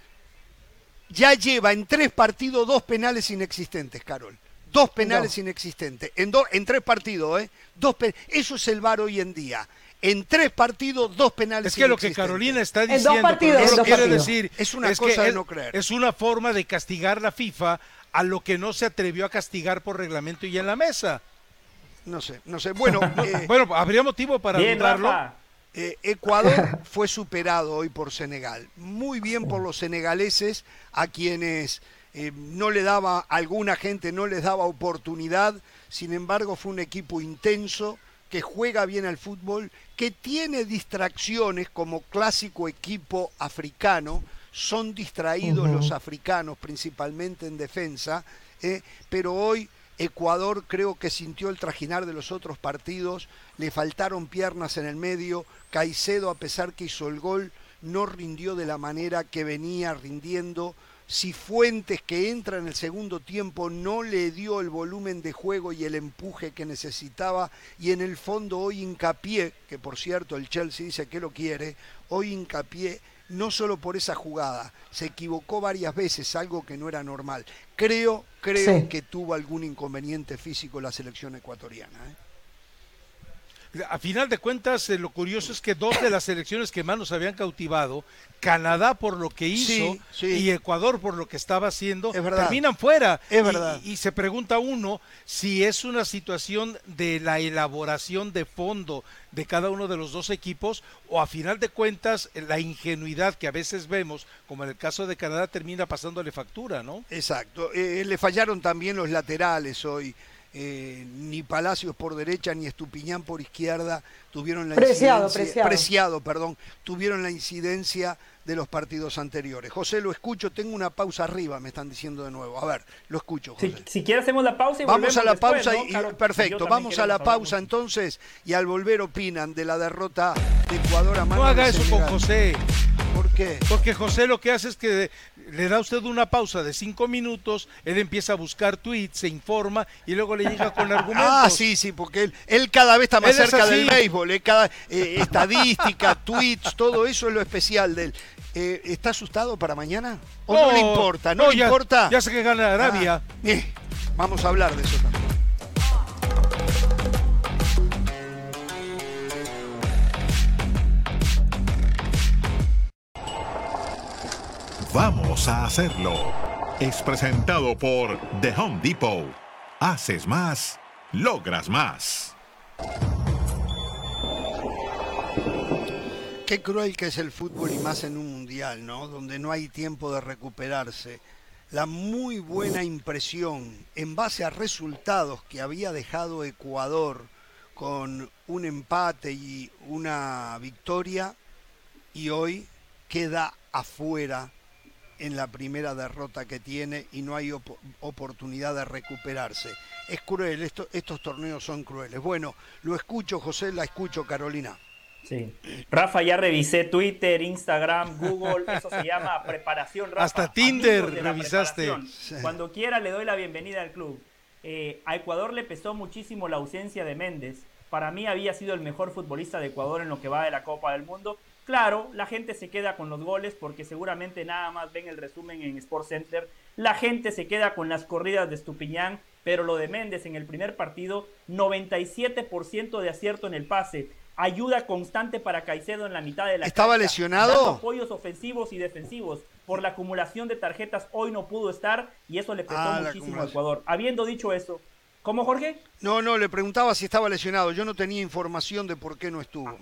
ya lleva en tres partidos dos penales inexistentes, Carol. Dos penales inexistentes. En, do- en tres partidos, ¿eh? Dos pe- Eso es el VAR hoy en día. En tres partidos, dos penales Es que lo que. Carolina está En dos diciendo, partidos, pero no en lo dos quiere partidos. decir, Es una cosa de es- no creer. Es una forma de castigar la FIFA a lo que no se atrevió a castigar por reglamento y en la mesa. No sé, no sé. Bueno, eh, Bueno, habría motivo para Bien, dudarlo. Rafa. Eh, Ecuador fue superado hoy por Senegal. Muy bien por los senegaleses, a quienes eh, no le daba, alguna gente no les daba oportunidad. Sin embargo, fue un equipo intenso, que juega bien al fútbol, que tiene distracciones como clásico equipo africano. Son distraídos los africanos, principalmente en defensa, eh, pero hoy Ecuador creo que sintió el trajinar de los otros partidos, le faltaron piernas en el medio, Caicedo a pesar que hizo el gol no rindió de la manera que venía rindiendo, Cifuentes que entra en el segundo tiempo no le dio el volumen de juego y el empuje que necesitaba y en el fondo hoy hincapié, que por cierto el Chelsea dice que lo quiere, hoy hincapié no solo por esa jugada, se equivocó varias veces, algo que no era normal. Creo, creo Sí. que tuvo algún inconveniente físico la selección ecuatoriana. ¿eh? A final de cuentas, eh, lo curioso es que dos de las selecciones que más nos habían cautivado, Canadá por lo que hizo Sí, sí. y Ecuador por lo que estaba haciendo, Es terminan fuera. Es Y- verdad. Y, se pregunta uno si es una situación de la elaboración de fondo de cada uno de los dos equipos o a final de cuentas eh, la ingenuidad que a veces vemos, como en el caso de Canadá, termina pasándole factura, ¿no? Exacto. Eh, le fallaron también los laterales hoy. Eh, ni Palacios por derecha ni Estupiñán por izquierda tuvieron la Preciado, incidencia, Preciado. perdón, tuvieron la incidencia de los partidos anteriores. José, lo escucho, tengo una pausa arriba, me están diciendo de nuevo. A ver, lo escucho, Si, José. si quieres hacemos la pausa y Vamos a la después, pausa ¿no, y perfecto, vamos a la pausa mucho. entonces y al volver opinan de la derrota de Ecuador a No mano haga de eso con. José. ¿Por qué? Porque José lo que hace es que le da usted una pausa de cinco minutos, él empieza a buscar tweets, se informa y luego le llega con argumentos. Ah, sí, sí, porque él, él cada vez está más Él cerca del béisbol, eh, cada, eh, estadística, tweets, todo eso es lo especial de él. Eh, ¿Está asustado para mañana? ¿O no, le importa? ¿No, le ya- importa? Ya sé que gana Arabia. Ah, eh, vamos a hablar de eso también. Vamos a hacerlo. Es presentado por The Home Depot. Haces más, logras más. Qué cruel que es el fútbol y más en un mundial, ¿no? Donde no hay tiempo de recuperarse. La muy buena impresión en base a resultados que había dejado Ecuador con un empate y una victoria y hoy queda afuera en la primera derrota que tiene y no hay oportunidad de recuperarse. Es cruel, estos torneos son crueles. Bueno, lo escucho José, la escucho Carolina. Sí. Rafa, ya revisé Twitter, Instagram, Google, eso se llama preparación. Rafa, Hasta Tinder revisaste. Cuando quiera le doy la bienvenida al club. Eh, a Ecuador le pesó muchísimo la ausencia de Méndez. Para mí había sido el mejor futbolista de Ecuador en lo que va de la Copa del Mundo Claro, la gente se queda con los goles porque seguramente nada más ven el resumen en Sport Center. La gente se queda con las corridas de Estupiñán, pero lo de Méndez en el primer partido, 97% de acierto en el pase. Ayuda constante para Caicedo en la mitad de la ¿Estaba lesionado? apoyos ofensivos y defensivos. Por la acumulación de tarjetas hoy no pudo estar y eso le pesó ah, muchísimo a Ecuador. Habiendo dicho eso, ¿cómo Jorge? No, no, le preguntaba si estaba lesionado. Yo no tenía información de por qué no estuvo.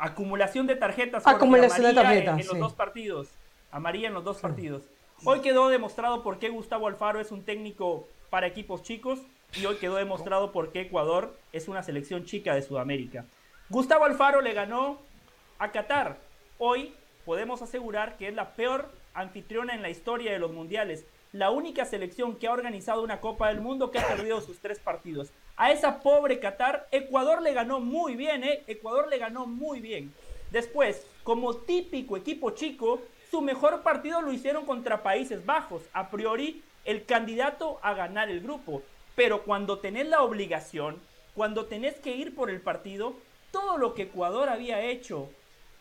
Acumulación de tarjetas. Acumulación de tarjetas. En, los dos partidos. Amarilla en los dos partidos. Hoy quedó demostrado por qué Gustavo Alfaro es un técnico para equipos chicos y hoy quedó demostrado por qué Ecuador es una selección chica de Sudamérica. Gustavo Alfaro le ganó a Qatar. Hoy podemos asegurar que es la peor anfitriona en la historia de los mundiales la única selección que ha organizado una Copa del Mundo que ha perdido sus tres partidos. A esa pobre Qatar, Ecuador le ganó muy bien, ¿eh? Ecuador le ganó muy bien. Después, como típico equipo chico, su mejor partido lo hicieron contra Países Bajos, a priori el candidato a ganar el grupo. Pero cuando tenés la obligación, cuando tenés que ir por el partido, todo lo que Ecuador había hecho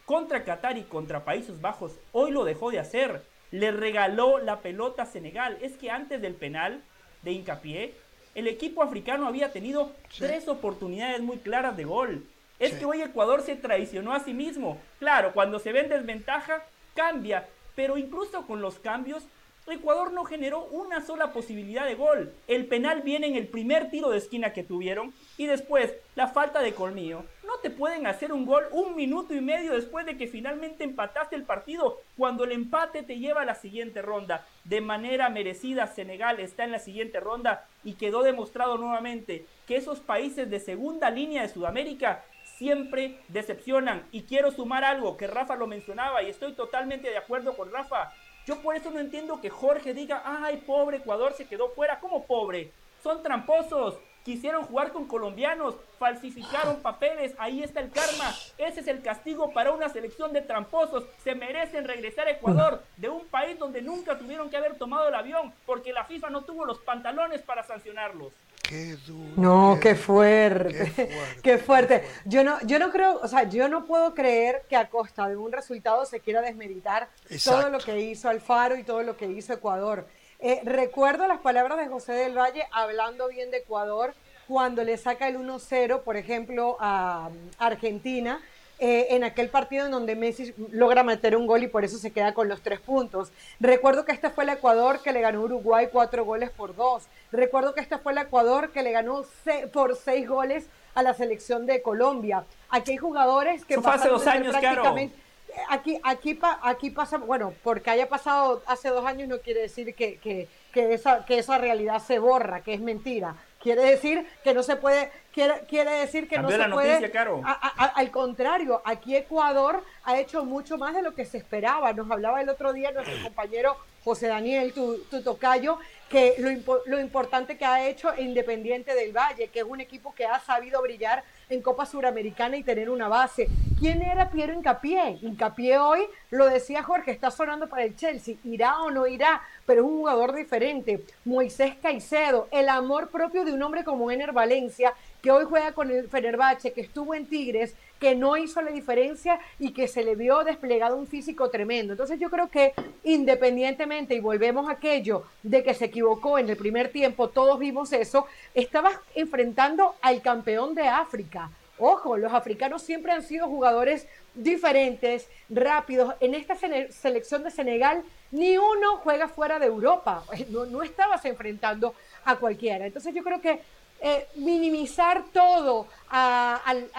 contra Qatar y contra Países Bajos, hoy lo dejó de hacer le regaló la pelota a Senegal. Es que antes del penal de hincapié, el equipo africano había tenido tres oportunidades muy claras de gol. Es que hoy Ecuador se traicionó a sí mismo. Claro, cuando se ve en desventaja, cambia. Pero incluso con los cambios, Ecuador no generó una sola posibilidad de gol. El penal viene en el primer tiro de esquina que tuvieron y después la falta de colmillo. Te pueden hacer un gol un minuto y medio después de que finalmente empataste el partido cuando el empate te lleva a la siguiente ronda. De manera merecida Senegal está en la siguiente ronda y quedó demostrado nuevamente que esos países de segunda línea de Sudamérica siempre decepcionan. Y quiero sumar algo que Rafa lo mencionaba y estoy totalmente de acuerdo con Rafa. Yo por eso no entiendo que Jorge diga, ay, pobre Ecuador se quedó fuera. ¿Cómo pobre? Son tramposos. Quisieron jugar con colombianos, falsificaron papeles, ahí está el karma. Ese es el castigo para una selección de tramposos. Se merecen regresar a Ecuador, de un país donde nunca tuvieron que haber tomado el avión, porque la FIFA no tuvo los pantalones para sancionarlos. Qué duro. No, qué, fuerte. Qué fuerte. Yo no, yo no creo, o sea, yo no puedo creer que a costa de un resultado se quiera desmeditar todo lo que hizo Alfaro y todo lo que hizo Ecuador. Eh, recuerdo las palabras de José del Valle hablando bien de Ecuador cuando le saca el 1-0, por ejemplo, a Argentina eh, en aquel partido en donde Messi logra meter un gol y por eso se queda con los tres puntos. Recuerdo que este fue el Ecuador que le ganó Uruguay cuatro goles por dos. Recuerdo que este fue el Ecuador que le ganó por seis goles a la selección de Colombia. Aquí hay jugadores que hace dos años, prácticamente... Aquí, aquí, aquí pasa, bueno, porque haya pasado hace dos años no quiere decir que, que, que, esa, que esa realidad se borra, que es mentira. Quiere decir que no se puede, quiere, quiere decir que no se puede. al contrario, aquí Ecuador ha hecho mucho más de lo que se esperaba. Nos hablaba el otro día nuestro compañero José Daniel, tu, tu tocayo, que lo, lo importante que ha hecho Independiente del Valle, que es un equipo que ha sabido brillar en Copa Suramericana y tener una base. ¿Quién era Piero Incapié? Incapié hoy, lo decía Jorge, está sonando para el Chelsea, irá o no irá, pero es un jugador diferente. Moisés Caicedo, el amor propio de un hombre como Ener Valencia, que hoy juega con el Fenerbahce, que estuvo en Tigres, que no hizo la diferencia y que se le vio desplegado un físico tremendo. Entonces yo creo que independientemente, y volvemos a aquello de que se equivocó en el primer tiempo, todos vimos eso, estabas enfrentando al campeón de África. Ojo, los africanos siempre han sido jugadores diferentes, rápidos. En esta selección de Senegal, ni uno juega fuera de Europa. No, no estabas enfrentando a cualquiera. Entonces yo creo que eh, minimizar todo al,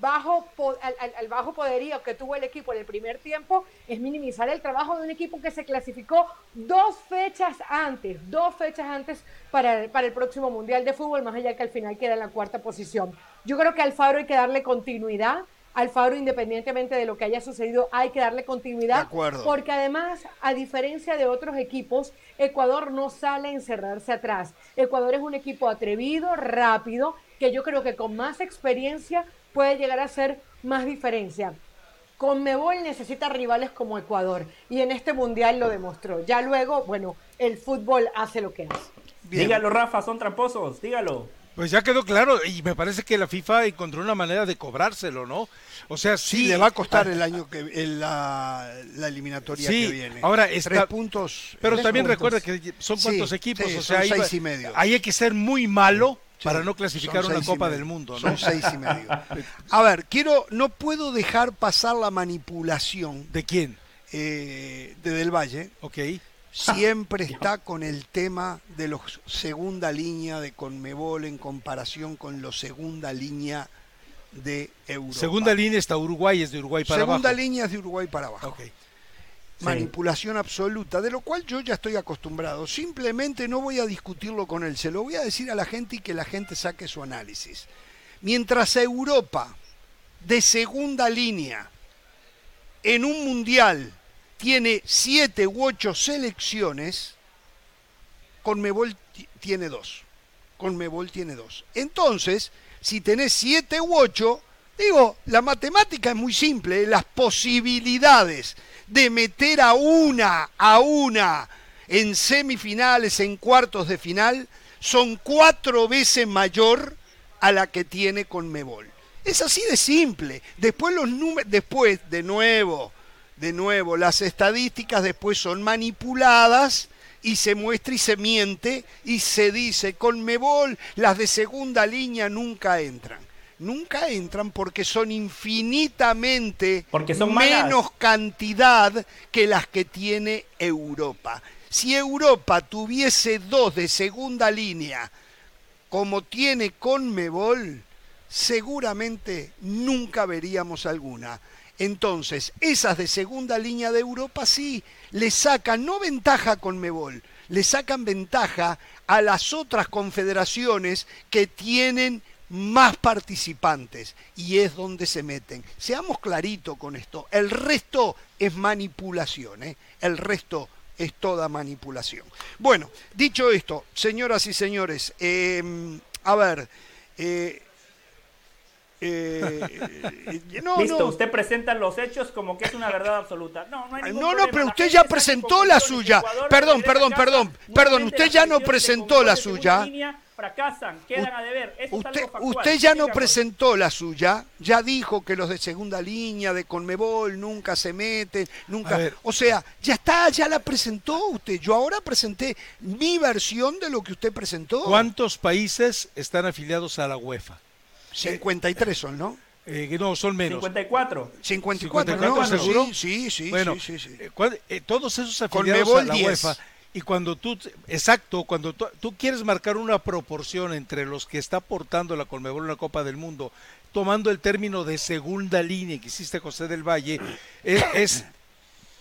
bajo, al, bajo poderío que tuvo el equipo en el primer tiempo es minimizar el trabajo de un equipo que se clasificó dos fechas antes, dos fechas antes para, para el próximo Mundial de Fútbol, más allá que al final queda en la cuarta posición. Yo creo que al Faro hay que darle continuidad Alfaro, independientemente de lo que haya sucedido, hay que darle continuidad. De acuerdo. Porque además, a diferencia de otros equipos, Ecuador no sale a encerrarse atrás. Ecuador es un equipo atrevido, rápido, que yo creo que con más experiencia puede llegar a hacer más diferencia. Conmebol necesita rivales como Ecuador y en este mundial lo demostró. Ya luego, bueno, el fútbol hace lo que hace. Bien. Dígalo, Rafa, son tramposos, dígalo. Pues ya quedó claro y me parece que la FIFA encontró una manera de cobrárselo, ¿no? O sea, sí, Sí, le va a costar el año que el- la, la eliminatoria Sí, que viene. ahora está- tres puntos. Pero tres también puntos. recuerda que son Sí, cuántos equipos, sí, o sea, son ahí, seis va- y medio. ahí hay que ser muy malo para no clasificar una Copa del Mundo, ¿no? Son seis y medio. A ver, quiero, no puedo dejar pasar la manipulación ¿De quién? eh, de Del Valle. Ok. Siempre está con el tema de los segunda línea de Conmebol en comparación con los segunda línea de Europa. Segunda línea está Uruguay, es de Uruguay para Segunda abajo. línea es de Uruguay para abajo. Manipulación absoluta, de lo cual yo ya estoy acostumbrado. Simplemente no voy a discutirlo con él, se lo voy a decir a la gente y que la gente saque su análisis. Mientras Europa de segunda línea en un mundial tiene siete u ocho selecciones, Conmebol ti- tiene dos. Conmebol tiene dos. Entonces, si tenés siete u ocho, digo, la matemática es muy simple, las posibilidades de meter a una, a una en semifinales, en cuartos de final, son cuatro veces mayor a la que tiene Conmebol. Es así de simple. Después los números, después, de nuevo, de nuevo, las estadísticas después son manipuladas y se muestra y se miente y se dice, Conmebol, las de segunda línea nunca entran. Nunca entran porque son infinitamente Porque son malas. menos cantidad que las que tiene Europa. Si Europa tuviese dos de segunda línea, como tiene Conmebol, seguramente nunca veríamos alguna. Entonces, esas de segunda línea de Europa sí le sacan no ventaja a Conmebol, le sacan ventaja a las otras confederaciones que tienen más participantes y es donde se meten. Seamos claritos con esto. El resto es manipulación, ¿eh? el resto es toda manipulación. Bueno, dicho esto, señoras y señores, eh, a ver, eh, eh, no, Listo, no, usted presenta los hechos como que es una verdad absoluta. No, no hay ningún no, no, problema. pero usted ya presentó la suya. Perdón, perdón, perdón, perdón, usted ya no presentó la suya. línea Fracasan, quedan a deber. Eso es Usted, algo factual. usted ya no presentó la suya, ya dijo que los de segunda línea de Conmebol nunca se meten, nunca. O sea, ya está, ya la presentó usted. Yo ahora presenté mi versión de lo que usted presentó. ¿Cuántos países están afiliados a la UEFA? 53 son, ¿no? Eh, no, son menos. 54. 54, 54, ¿no? ¿seguro? Sí, sí, sí, bueno, sí, sí, sí. eh, eh, todos esos afiliados Conmebol a la 10. UEFA y cuando tú, exacto, cuando tú, tú quieres marcar una proporción entre los que está aportando la Conmebol en la Copa del Mundo, tomando el término de segunda línea que hiciste José del Valle, es, es-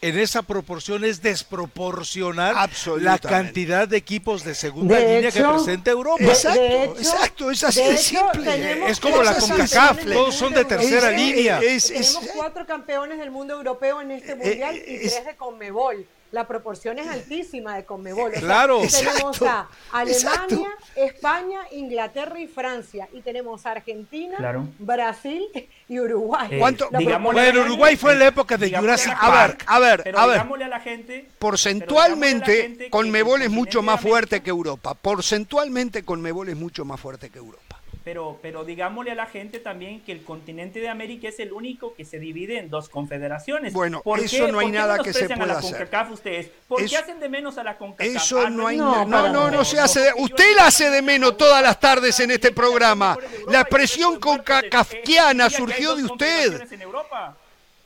en esa proporción es desproporcional la cantidad de equipos de segunda De línea que presenta Europa. de- Exacto, de hecho- exacto, es así de simple. Es como la CONCACAF, todos son de tercera Es- línea. es- es- Tenemos cuatro campeones del mundo europeo en este mundial y es- tres de Conmebol. La proporción es altísima de Conmebol. O sea, Claro. tenemos Exacto, a Alemania, exacto. España, Inglaterra y Francia. Y tenemos a Argentina, Claro. Brasil y Uruguay. Eh, ¿Cuánto- La digámosle Bueno, Uruguay fue en la época de Jurassic A ver, a ver, pero a ver. digámosle a la gente Porcentualmente, Pero digámosle a la gente Conmebol es mucho más fuerte que Europa. Porcentualmente, Conmebol es mucho más fuerte que Europa. Pero, pero digámosle a la gente también que el continente de América es el único que se divide en dos confederaciones. Bueno, ¿Por eso qué- no hay por qué nada que se menosprecian a la pueda hacer? Ustedes? ¿Por qué hacen de menos a la CONCACAF? Eso Ah, no hay no, no, no, no, se hace. de- usted la hace de menos todas las tardes en este programa. La expresión concacafquiana surgió de usted.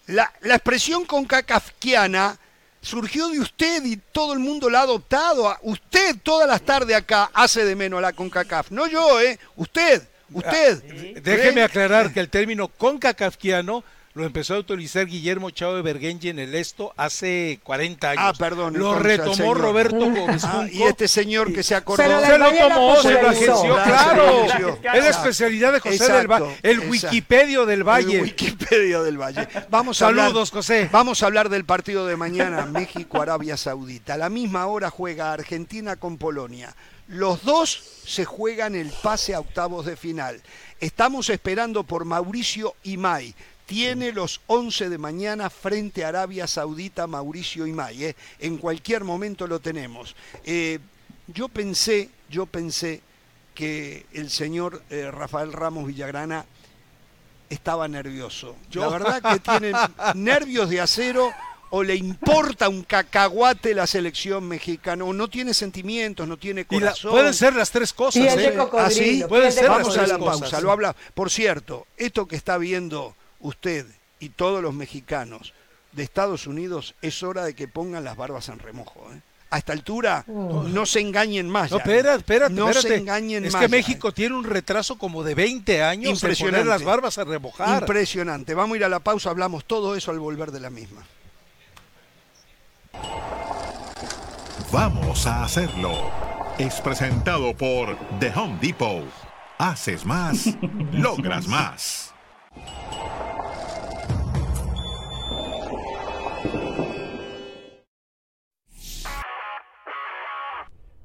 La, la expresión concacafquiana surgió de usted y todo el mundo la ha adoptado. Usted todas las tardes acá hace de menos a la concacaf. No yo, ¿eh? Usted, usted. Déjeme ¿Eh? aclarar que el término concacafquiano lo empezó a utilizar Guillermo Chao de Bergenji en el Esto hace 40 años. Ah, perdón, Lo retomó señor. Roberto Ah, Cobesfunco. y este señor que se acordó. Pero Se lo tomó, se lo agenció, Claro. Es la especialidad de José Exacto, del Valle, el exacto. Wikipedia del Valle. El Wikipedia del Valle. Vamos a hablar- Saludos, José. Vamos a hablar del partido de mañana, México-Arabia Saudita. A la misma hora juega Argentina con Polonia. Los dos se juegan el pase a octavos de final. Estamos esperando por Mauricio Imay. Tiene los 11 de mañana frente a Arabia Saudita Mauricio Imay. ¿eh? En cualquier momento lo tenemos. Eh, yo pensé, yo pensé que el señor eh, Rafael Ramos Villagrana estaba nervioso. La verdad que tiene nervios de acero o le importa un cacahuate la selección mexicana o no tiene sentimientos, no tiene Y la- corazón. pueden ser las tres cosas. ¿eh? ¿Ah, sí? piel Puede de ser las Vamos a tres la cosas. pausa, lo habla. Por cierto, esto que está viendo usted y todos los mexicanos de Estados Unidos es hora de que pongan las barbas en remojo. ¿eh? A esta altura no se engañen más. No, ya, espera, espérate, No espérate. se engañen es más. que ya, México tiene un retraso como de 20 años poner Impresionante. las barbas a remojar. Impresionante. Vamos a ir a la pausa, hablamos todo eso al volver de la misma. Vamos a hacerlo. Es presentado por The Home Depot. Haces más, logras más.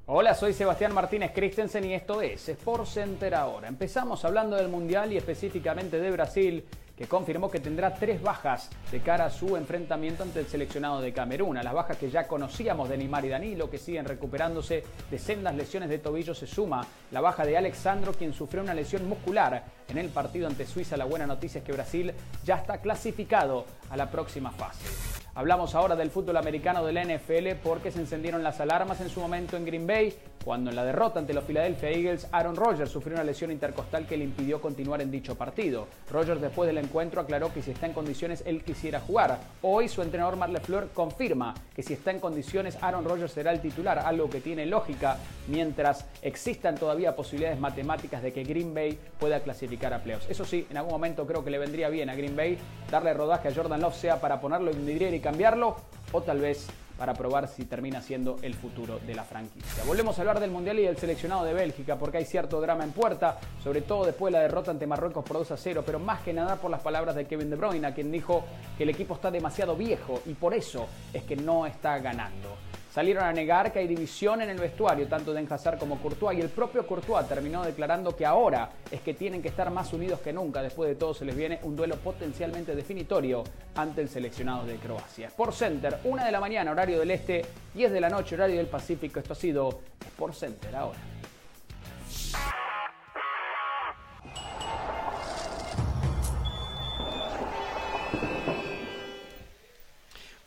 Hola, soy Sebastián Martínez Christensen y esto es Sport Center ahora. Empezamos hablando del Mundial y específicamente de Brasil, que confirmó que tendrá tres bajas de cara a su enfrentamiento ante el seleccionado de Camerún. A las bajas que ya conocíamos de Neymar y Danilo, que siguen recuperándose de sendas lesiones de tobillo, se suma la baja de Alexandro, quien sufrió una lesión muscular en el partido ante Suiza. La buena noticia es que Brasil ya está clasificado a la próxima fase. Hablamos ahora del fútbol americano de la NFL porque se encendieron las alarmas en su momento en Green Bay, cuando en la derrota ante los Philadelphia Eagles, Aaron Rodgers sufrió una lesión intercostal que le impidió continuar en dicho partido. Rodgers después del encuentro aclaró que si está en condiciones él quisiera jugar. Hoy su entrenador Matt LeFleur confirma que si está en condiciones Aaron Rodgers será el titular, algo que tiene lógica mientras existan todavía posibilidades matemáticas de que Green Bay pueda clasificar a playoffs. Eso sí, en algún momento creo que le vendría bien a Green Bay darle rodaje a Jordan Love, sea para ponerlo en vidriera y cambiarlo, o tal vez para probar si termina siendo el futuro de la franquicia. Volvemos a hablar del Mundial y del seleccionado de Bélgica, porque hay cierto drama en puerta, sobre todo después de la derrota ante Marruecos por 2 a 0, pero más que nada por las palabras de Kevin De Bruyne, a quien dijo que el equipo está demasiado viejo y por eso es que no está ganando. Salieron a negar que hay división en el vestuario, tanto de Hazard como Courtois, y el propio Courtois terminó declarando que ahora es que tienen que estar más unidos que nunca. Después de todo se les viene un duelo potencialmente definitorio ante el seleccionado de Croacia. Sport Center, una de la mañana, horario del este, 10 de la noche, horario del Pacífico. Esto ha sido Sport Center ahora.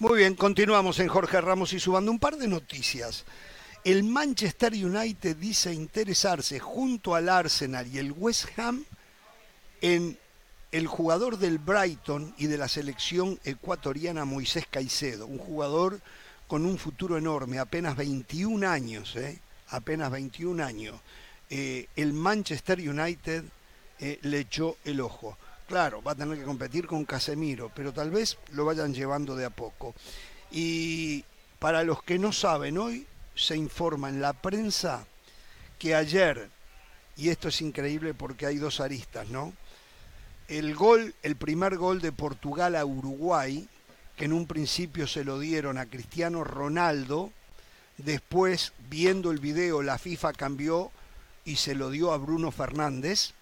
Muy bien, continuamos en Jorge Ramos y su banda. Un par de noticias. El Manchester United dice interesarse junto al Arsenal y el West Ham en el jugador del Brighton y de la selección ecuatoriana Moisés Caicedo, un jugador con un futuro enorme, apenas 21 años, ¿eh? apenas 21 años. Eh, el Manchester United eh, le echó el ojo. Claro, va a tener que competir con Casemiro, pero tal vez lo vayan llevando de a poco. Y para los que no saben, hoy se informa en la prensa que ayer, y esto es increíble porque hay dos aristas, ¿no? El gol, el primer gol de Portugal a Uruguay, que en un principio se lo dieron a Cristiano Ronaldo, después, viendo el video, la FIFA cambió y se lo dio a Bruno Fernández.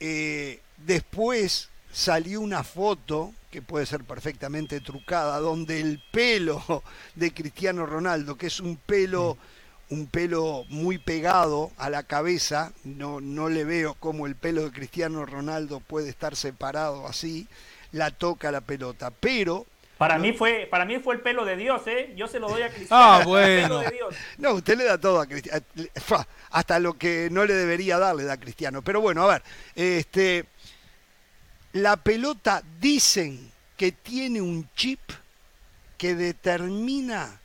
Eh, después salió una foto que puede ser perfectamente trucada, donde el pelo de Cristiano Ronaldo, que es un pelo, un pelo muy pegado a la cabeza, no, no le veo cómo el pelo de Cristiano Ronaldo puede estar separado así, la toca la pelota, pero Para mí fue, para mí fue el pelo de Dios, ¿eh? Yo se lo doy a Cristiano. Ah, El bueno. pelo de Dios. No, usted le da todo a Cristiano. Hasta lo que no le debería darle da a Cristiano. Pero bueno, a ver, este, la pelota dicen que tiene un chip que determina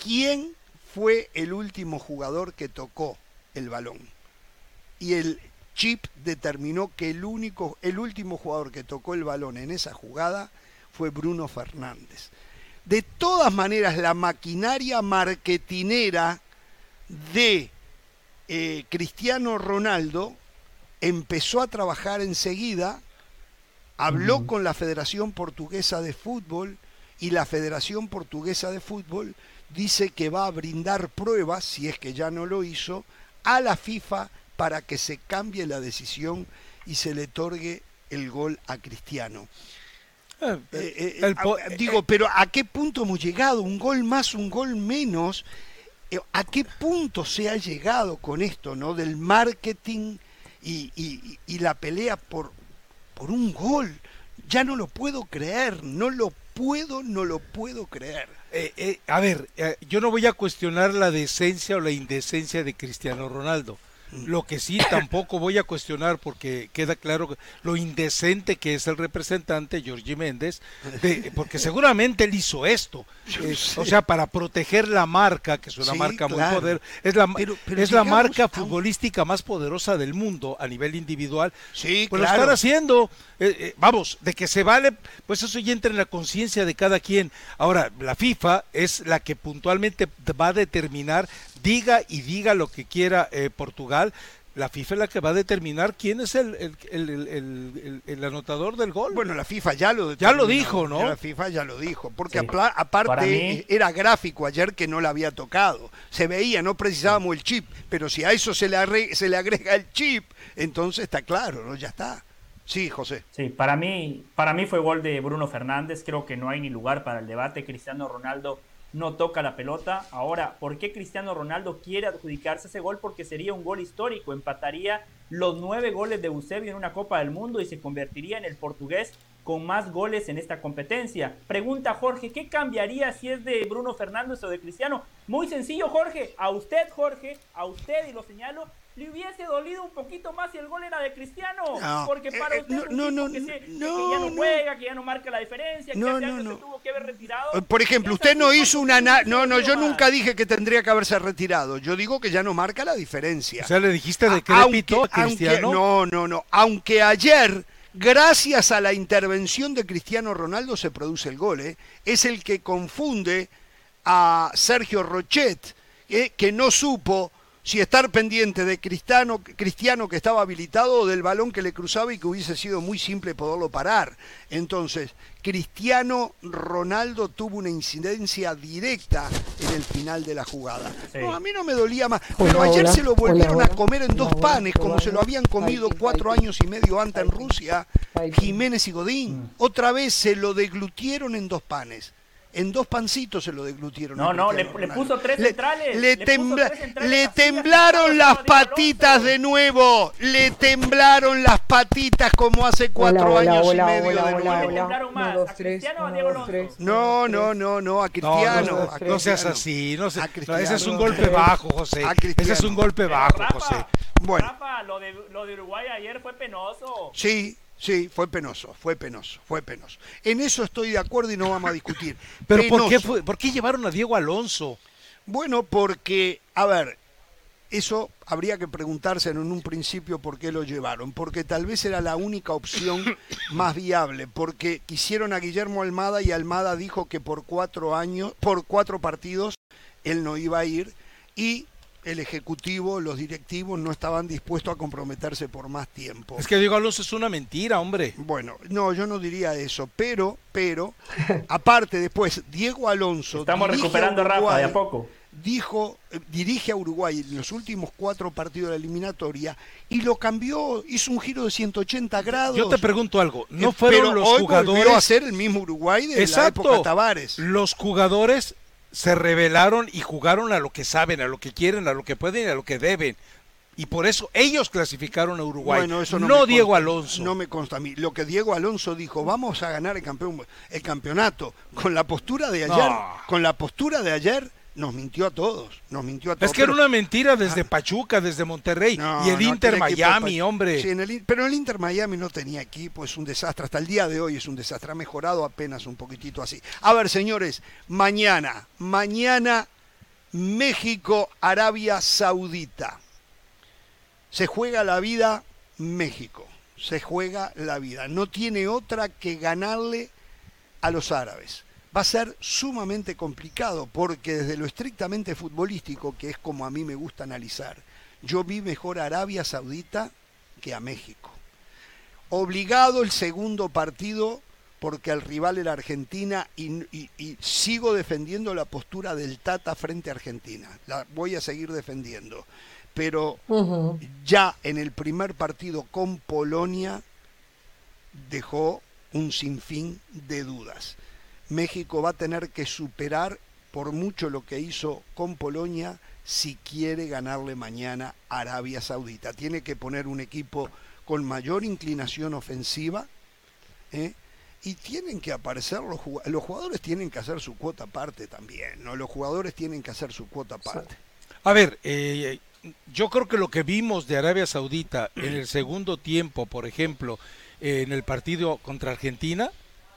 quién fue el último jugador que tocó el balón. Y el chip determinó que el único, el último jugador que tocó el balón en esa jugada fue Bruno Fernández. De todas maneras, la maquinaria marketinera de eh, Cristiano Ronaldo empezó a trabajar enseguida, habló con la Federación Portuguesa de Fútbol y la Federación Portuguesa de Fútbol dice que va a brindar pruebas, si es que ya no lo hizo, a la FIFA para que se cambie la decisión y se le otorgue el gol a Cristiano. Eh, Eh, eh, el digo, pero ¿a qué punto hemos llegado? Un gol más, un gol menos. ¿A qué punto se ha llegado con esto, no? Del marketing y, y- y la pelea por, por un gol. Ya no lo puedo creer, no lo puedo, no lo puedo creer. Eh, eh, a ver, eh, yo no voy a cuestionar la decencia o la indecencia de Cristiano Ronaldo. Lo que sí tampoco voy a cuestionar, porque queda claro lo indecente que es el representante, Giorgi Méndez, de- porque seguramente él hizo esto. eh, o sea, para proteger la marca, que es una Sí, marca muy claro. poderosa, es la, Pero- pero es la marca futbolística más poderosa del mundo a nivel individual. Sí, pues claro. lo están haciendo. Eh, eh, vamos, de que se vale, pues eso ya entra en la conciencia de cada quien. Ahora, la FIFA es la que puntualmente va a determinar, diga y diga lo que quiera eh, Portugal. La FIFA es la que va a determinar quién es el, el, el- el- el- el anotador del gol. Bueno, la FIFA ya lo Ya lo dijo, ¿no? La FIFA ya lo dijo, porque Sí. apla- aparte mí- era gráfico ayer que no la había tocado. Se veía, no precisábamos el chip, pero si a eso se le, arre- se le agrega el chip, entonces está claro, ¿no? Ya está. Sí, José. Sí, para mí, para mí fue gol de Bruno Fernández. Creo que no hay ni lugar para el debate. Cristiano Ronaldo no toca la pelota. Ahora, ¿por qué Cristiano Ronaldo quiere adjudicarse ese gol? Porque sería un gol histórico. Empataría los nueve goles de Eusebio en una Copa del Mundo y se convertiría en el portugués con más goles en esta competencia. Pregunta Jorge, ¿qué cambiaría si es de Bruno Fernández o de Cristiano? Muy sencillo, Jorge. A usted, Jorge, a usted, y lo señalo, le hubiese dolido un poquito más si el gol era de Cristiano. No, porque para eh, usted no, un no, no, que, se- que no, ya no juega, que ya no marca la diferencia, que No, hace no, años no. se tuvo que haber retirado. Eh, Por ejemplo, usted no hizo una... No, no, yo nunca dije que tendría que haberse retirado. Yo digo que ya no marca la diferencia. o sea, le dijiste decrépito a aunque- Cristiano. no, no, no. Aunque ayer, gracias a la intervención de Cristiano Ronaldo, se produce el gol. ¿eh? Es el que confunde a Sergio Rochet, ¿eh? que no supo si estar pendiente de Cristiano, Cristiano que estaba habilitado o del balón que le cruzaba y que hubiese sido muy simple poderlo parar. Entonces, Cristiano Ronaldo tuvo una incidencia directa en el final de la jugada. Sí. No, a mí no me dolía más, Hola, pero ayer hola. se lo volvieron Hola, a comer en dos Hola, panes, como hola. se lo habían comido cuatro años y medio antes en. Rusia. Jiménez y Godín. Otra vez se lo deglutieron en dos panes. En dos pancitos se lo deglutieron. No, no, le- puso tres Le- centrales, Le, le puso tembla- tres centrales le vacías, temblaron las patitas de nuevo. Le temblaron las patitas como hace cuatro Hola, años hola, y medio hola, de hola, nuevo. Temblaron más, Uno, dos, ¿a tres, Cristiano o a uno, Diego dos, tres. No, no, no, no, a No, Cristiano. no, a no seas así, no, se- A no, Cristiano. ese es un golpe bajo, José. A Ese es un golpe bajo, Rafa, José. Bueno. Rafa, lo de, lo de Uruguay ayer fue penoso. Sí, sí, fue penoso, fue penoso, fue penoso. En eso estoy de acuerdo y no vamos a discutir. Pero ¿por qué, fue- ¿por qué llevaron a Diego Alonso? Bueno, porque, a ver, eso habría que preguntarse en un principio por qué lo llevaron, porque tal vez era la única opción más viable, porque quisieron a Guillermo Almada y Almada dijo que por cuatro años, por cuatro partidos, él no iba a ir y el ejecutivo, los directivos no estaban dispuestos a comprometerse por más tiempo. Es que Diego Alonso es una mentira, hombre. Bueno, no, yo no diría eso, pero, pero, aparte después, Diego Alonso. Estamos dirige recuperando a Rafa Uruguay, de a poco. Dijo, eh, dirige a Uruguay en los últimos cuatro partidos de la eliminatoria y lo cambió, hizo un giro de 180 grados. Yo te pregunto algo, ¿no Eh, fueron pero los hoy jugadores? volvió a ser el mismo Uruguay de Exacto. la época Tavares. Los jugadores se rebelaron y jugaron a lo que saben, a lo que quieren, a lo que pueden y a lo que deben. Y por eso ellos clasificaron a Uruguay. Bueno, eso no Diego consta- Alonso. No me consta a mí. Lo que Diego Alonso dijo, vamos a ganar el, campeón, el campeonato. Con la postura de ayer, No. con la postura de ayer, nos mintió a todos. Nos mintió a todos. es que era Pero- una mentira desde Pachuca, desde Monterrey No, y el no, Inter equipo Miami, hombre. Sí, en el pero el Inter Miami no tenía equipo, es un desastre. Hasta el día de hoy es un desastre. Ha mejorado apenas un poquitito así. A ver, señores, mañana, mañana México, Arabia Saudita. Se juega la vida México se juega la vida. No tiene otra que ganarle a los árabes. Va a ser sumamente complicado porque desde lo estrictamente futbolístico, que es como a mí me gusta analizar, yo vi mejor a Arabia Saudita que a México. Obligado el segundo partido porque el rival era Argentina y, y, sigo defendiendo la postura del Tata frente a Argentina. La voy a seguir defendiendo pero ya en el primer partido con Polonia dejó un sinfín de dudas. México va a tener que superar por mucho lo que hizo con Polonia si quiere ganarle mañana a Arabia Saudita. Tiene que poner un equipo con mayor inclinación ofensiva ¿eh? y tienen que aparecer los jugadores. Los jugadores tienen que hacer su cuota aparte también, ¿no? Los jugadores tienen que hacer su cuota aparte. A ver, eh, yo creo que lo que vimos de Arabia Saudita en el segundo tiempo, por ejemplo, en el partido contra Argentina,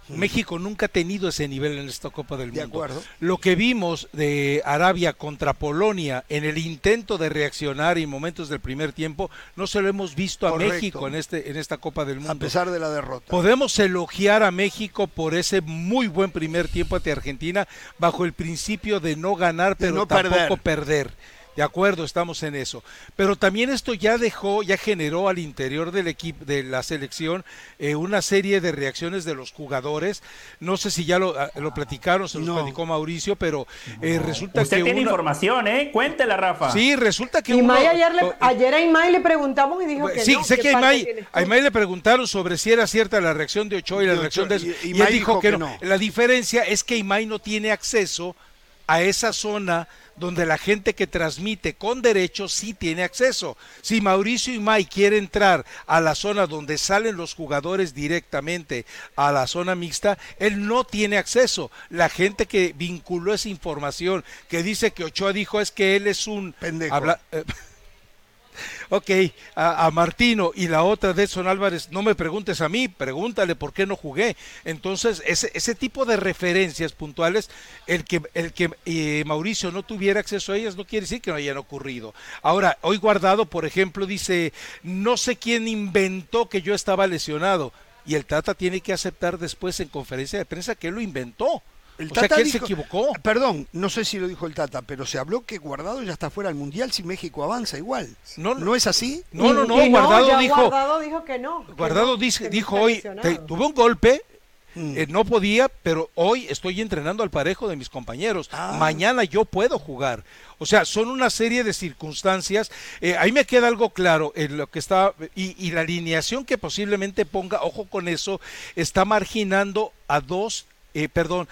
México nunca ha tenido ese nivel en esta Copa del Mundo. De acuerdo. Lo que vimos de Arabia contra Polonia en el intento de reaccionar y momentos del primer tiempo, no se lo hemos visto a México en este en esta Copa del Mundo. A pesar de la derrota. Podemos elogiar a México por ese muy buen primer tiempo ante Argentina bajo el principio de no ganar pero tampoco perder de acuerdo, estamos en eso. Pero también esto ya dejó, ya generó al interior del equipo, de la selección, eh, una serie de reacciones de los jugadores. No sé si ya lo, ah, lo platicaron, se los platicó Mauricio, pero eh, resulta Usted que. tiene información, ¿eh? Cuéntela, Rafa. Sí, resulta que. Imay ayer, le, ayer a Imay le preguntamos y dijo que sí, no. sé que, a Imay, le preguntaron sobre si era cierta la reacción de Ochoa y la reacción de. Y, él dijo, que, no. La diferencia es que Imay no tiene acceso a esa zona donde la gente que transmite con derechos sí tiene acceso. Si Mauricio Imay quiere entrar a la zona donde salen los jugadores directamente a la zona mixta, él no tiene acceso. La gente que vinculó esa información, que dice que Ochoa dijo es que él es un... Pendejo. Eh, Ok, a, Martino y la otra de Edson Álvarez, no me preguntes a mí, pregúntale por qué no jugué. Entonces, ese, ese tipo de referencias puntuales, el que, el que eh, Mauricio no tuviera acceso a ellas no quiere decir que no hayan ocurrido. Ahora, hoy guardado, por ejemplo, dice, no sé quién inventó que yo estaba lesionado. Y el Tata tiene que aceptar después en conferencia de prensa que lo inventó. El Tata se equivocó. Perdón, no sé si lo dijo el Tata, pero se habló que Guardado ya está fuera del Mundial si México avanza igual. ¿No, ¿No es así? No, no, no, Guardado, dijo, Guardado dijo que no. Guardado dijo hoy, tuve un golpe, mm. eh, no podía, pero hoy estoy entrenando al parejo de mis compañeros. Ah. Mañana yo puedo jugar. O sea, son una serie de circunstancias. Eh, ahí me queda algo claro en lo que está y, y, la alineación que posiblemente ponga, ojo con eso, está marginando a dos, eh, perdón,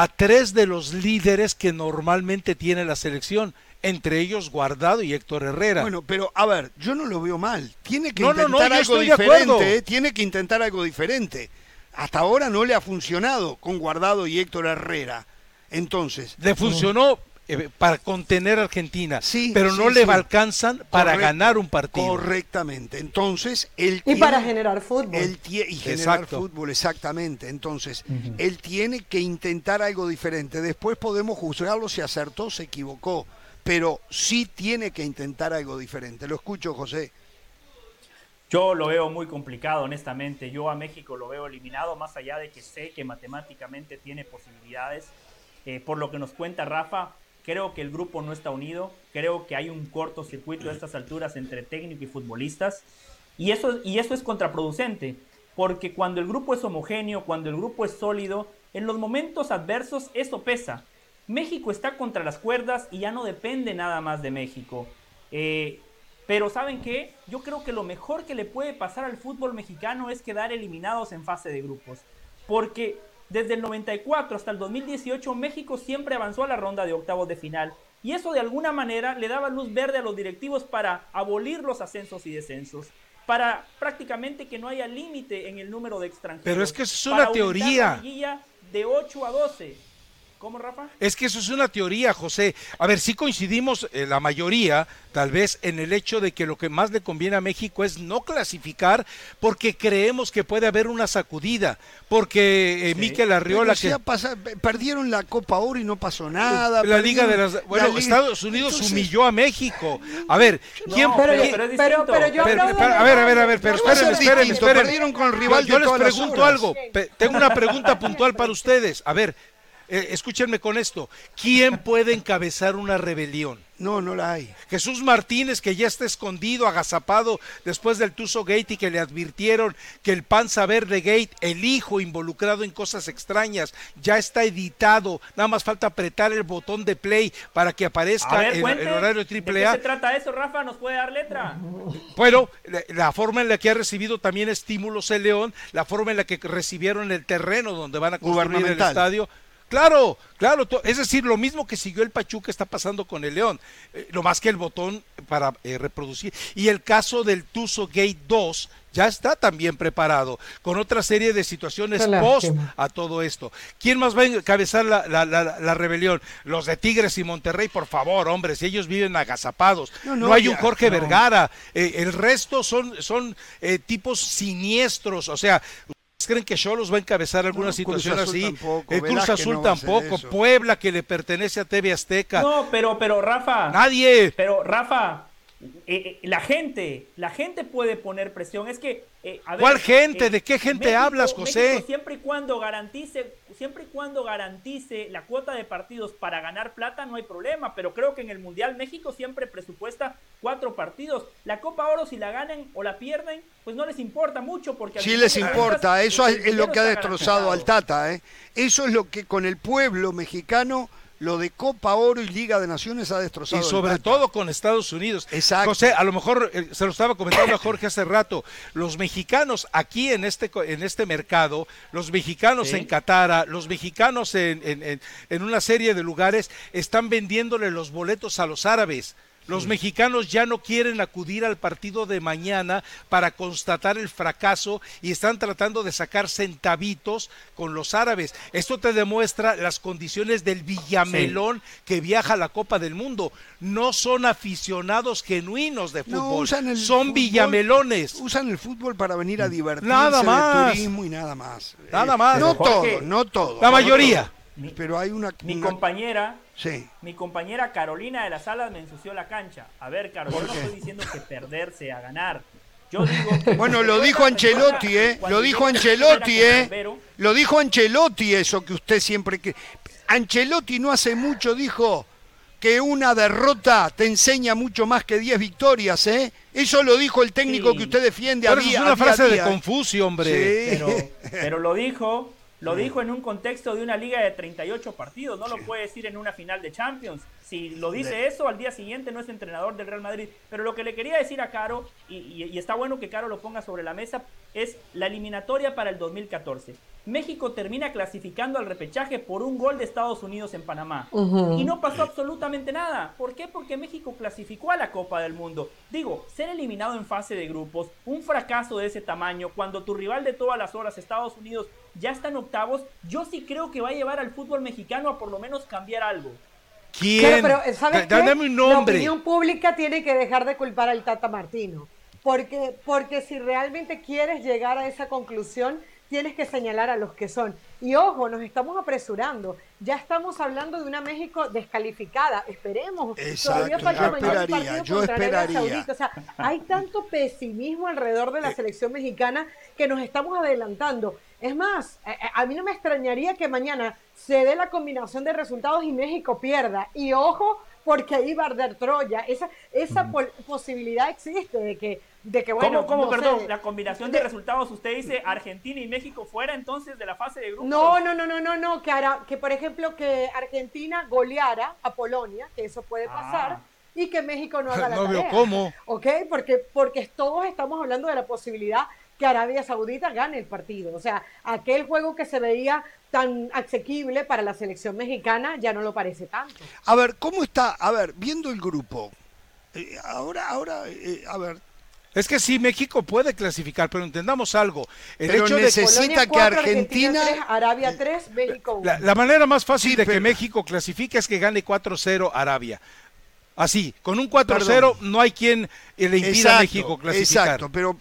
a tres de los líderes que normalmente tiene la selección, entre ellos Guardado y Héctor Herrera. Bueno, pero a ver, yo no lo veo mal. Tiene que intentar algo diferente, ¿eh? tiene que intentar algo diferente. Hasta ahora no le ha funcionado con Guardado y Héctor Herrera. Entonces, le funcionó eh, para contener a Argentina, pero no le alcanzan para ganar un partido. Correctamente. Entonces, él y para generar fútbol. Él y generar fútbol, exactamente. Entonces, él tiene que intentar algo diferente. Después podemos juzgarlo si acertó, se equivocó, pero sí tiene que intentar algo diferente. Lo escucho, José. Yo lo veo muy complicado, honestamente. Yo a México lo veo eliminado, más allá de que sé que matemáticamente tiene posibilidades. Eh, por lo que nos cuenta Rafa, Creo que el grupo no está unido, creo que hay un cortocircuito a estas alturas entre técnico y futbolistas y eso, y eso es contraproducente, porque cuando el grupo es homogéneo, cuando el grupo es sólido, en los momentos adversos eso pesa. México está contra las cuerdas y ya no depende nada más de México. Eh, pero ¿saben qué? Yo creo que lo mejor que le puede pasar al fútbol mexicano es quedar eliminados en fase de grupos. Porque desde el 94 hasta el 2018 México siempre avanzó a la ronda de octavos de final y eso de alguna manera le daba luz verde a los directivos para abolir los ascensos y descensos, para prácticamente que no haya límite en el número de extranjeros. Pero es que es una teoría. de 8 a 12. ¿Cómo, Rafa? Es que eso es una teoría, José. A ver, sí coincidimos eh, la mayoría, tal vez, en el hecho de que lo que más le conviene a México es no clasificar porque creemos que puede haber una sacudida. Porque eh, Miquel Arriola, que perdieron la Copa Oro y no pasó nada. la Liga de las. Bueno, la Liga- Estados Unidos Entonces, humilló a México. A ver, ¿quién. No, Pero, pero- quién- pero es pero, distinto. pero yo Pero, aplaudo pero, a ver, a ver, a ver, pero ¿Qué va a ser espérenme, espérenme. Perdieron con el rival yo les pregunto algo. Tengo una pregunta puntual para ustedes. A ver, eh, escúchenme con esto. ¿Quién puede encabezar una rebelión? No, no la hay. Jesús Martínez, que ya está escondido, agazapado después del Tuzo Gate y que le advirtieron que el Panza Verde Gate, el hijo involucrado en cosas extrañas, ya está editado. Nada más falta apretar el botón de play para que A aparezca ver, en cuente. el horario ¿De qué AAA. se trata eso, Rafa? ¿Nos puede dar letra? Bueno, la, la forma en la que ha recibido también estímulos el León, la forma en la que recibieron el terreno donde van a construir el estadio. Claro, claro, es decir, lo mismo que siguió el Pachuca está pasando con el León, eh, lo más que el botón para eh, reproducir. Y el caso del Tuzo Gate 2 ya está también preparado, con otra serie de situaciones post a todo esto. ¿Quién más va a encabezar la, la- la- la rebelión? Los de Tigres y Monterrey, por favor, hombre, si ellos viven agazapados. No, No, no, hay ya, un Jorge no. Vergara. eh, el resto son, son eh, tipos siniestros. O sea, ¿ustedes creen que Cholos va a encabezar alguna No, Cruz situación así? tampoco, el Cruz Velázquez Azul no tampoco. Puebla, que le pertenece a TV Azteca. No, pero, pero Rafa. Nadie. Pero Rafa, eh, eh, la gente, la gente puede poner presión. Es que, eh, a ver, ¿Cuál gente? ¿De qué gente México- hablas, José? México siempre y cuando garantice, siempre y cuando garantice la cuota de partidos para ganar plata, no hay problema. Pero creo que en el Mundial México siempre presupuesta cuatro partidos. La Copa Oro, si la ganan o la pierden, pues no les importa mucho porque Sí les importa, eso es, es lo que ha destrozado al. Tata, ¿eh? Eso es lo que con el pueblo mexicano, lo de Copa Oro y Liga de Naciones ha destrozado. Y sobre todo con Estados Unidos. Exacto. José, a lo mejor eh, se lo estaba comentando a Jorge hace rato. Los mexicanos aquí en este en este mercado, los mexicanos Sí. en Qatar, los mexicanos en, en- en- en una serie de lugares están vendiéndole los boletos a los árabes. Los mexicanos ya no quieren acudir al partido de mañana para constatar el fracaso y están tratando de sacar centavitos con los árabes. Esto te demuestra las condiciones del Villamelón que viaja a la Copa del Mundo. No son aficionados genuinos de No, fútbol, usan el son fútbol- Villamelones. Usan el fútbol para venir a divertirse Nada más. de turismo y nada más. Nada Eh, más. No Jorge, todo, no todo. La mayoría. Mi, Pero hay una... mi una- compañera, Sí. Mi compañera Carolina de las Salas me ensució la cancha. A ver, Caro, yo no estoy diciendo que perderse a ganar. Yo digo que Bueno, lo dijo Ancelotti, ¿eh? Lo dijo Ancelotti, ¿eh? Lo dijo Ancelotti eso que usted siempre que... Ancelotti no hace mucho dijo que una derrota te enseña mucho más que 10 victorias, ¿eh? Eso lo dijo el técnico Sí. que usted defiende a Pero día- es a una frase de. Confucio, hombre. Sí. Pero, pero lo dijo, lo dijo en un contexto de una liga de 38 partidos, no lo puede decir en una final de Champions. Si lo dice eso, al día siguiente no es entrenador del Real Madrid. Pero lo que le quería decir a Caro, y, y- y está bueno que Caro lo ponga sobre la mesa, es la eliminatoria para el 2014. México termina clasificando al repechaje por un gol de Estados Unidos en Panamá. Y no pasó absolutamente nada. ¿Por qué? Porque México clasificó a la Copa del Mundo. Digo, ser eliminado en fase de grupos, un fracaso de ese tamaño, cuando tu rival de todas las horas, Estados Unidos, ya está en octavos, yo sí creo que va a llevar al fútbol mexicano a por lo menos cambiar algo. ¿Quién? Claro, pero ¿sabes Da- qué? Dame un La nombre. opinión pública tiene que dejar de culpar al Tata Martino. Porque, porque si realmente quieres llegar a esa conclusión, tienes que señalar a los que son. Y ojo, nos estamos apresurando. Ya estamos hablando de una México descalificada. Esperemos. Exacto, Todavía falta yo mañana el partido yo contra Arabia esperaría. Saudita. O sea, hay tanto pesimismo alrededor de la selección mexicana que nos estamos adelantando. Es más, a, a- a mí no me extrañaría que mañana se dé la combinación de resultados y México pierda. Y ojo, porque ahí va a arder Troya. Esa, esa pol- posibilidad existe de que, de que bueno. ¿Cómo, cómo, no perdón? sé, la combinación de, de- resultados, usted dice Argentina y México fuera entonces de la fase de grupos. No, no, no, no, no, no, que, hará, que por ejemplo que Argentina goleara a Polonia, que eso puede pasar, Ah. y que México no haga la No veo tarea. cómo. ¿Ok? Porque, porque todos estamos hablando de la posibilidad que Arabia Saudita gane el partido. O sea, aquel juego que se veía tan asequible para la selección mexicana ya no lo parece tanto. A ver, ¿cómo está? A ver, viendo el grupo. eh, ahora, ahora, eh, a ver, Es que sí, México puede clasificar, pero entendamos algo. El Pero hecho de necesita Polonia que cuatro, Argentina- tres, Arabia 3, México 1. la, la manera más fácil Sí, de que pero- México clasifique es que gane 4-0 Arabia. Así, con un 4-0 Perdón. no hay quien eh, le impida a México clasificar. Exacto, pero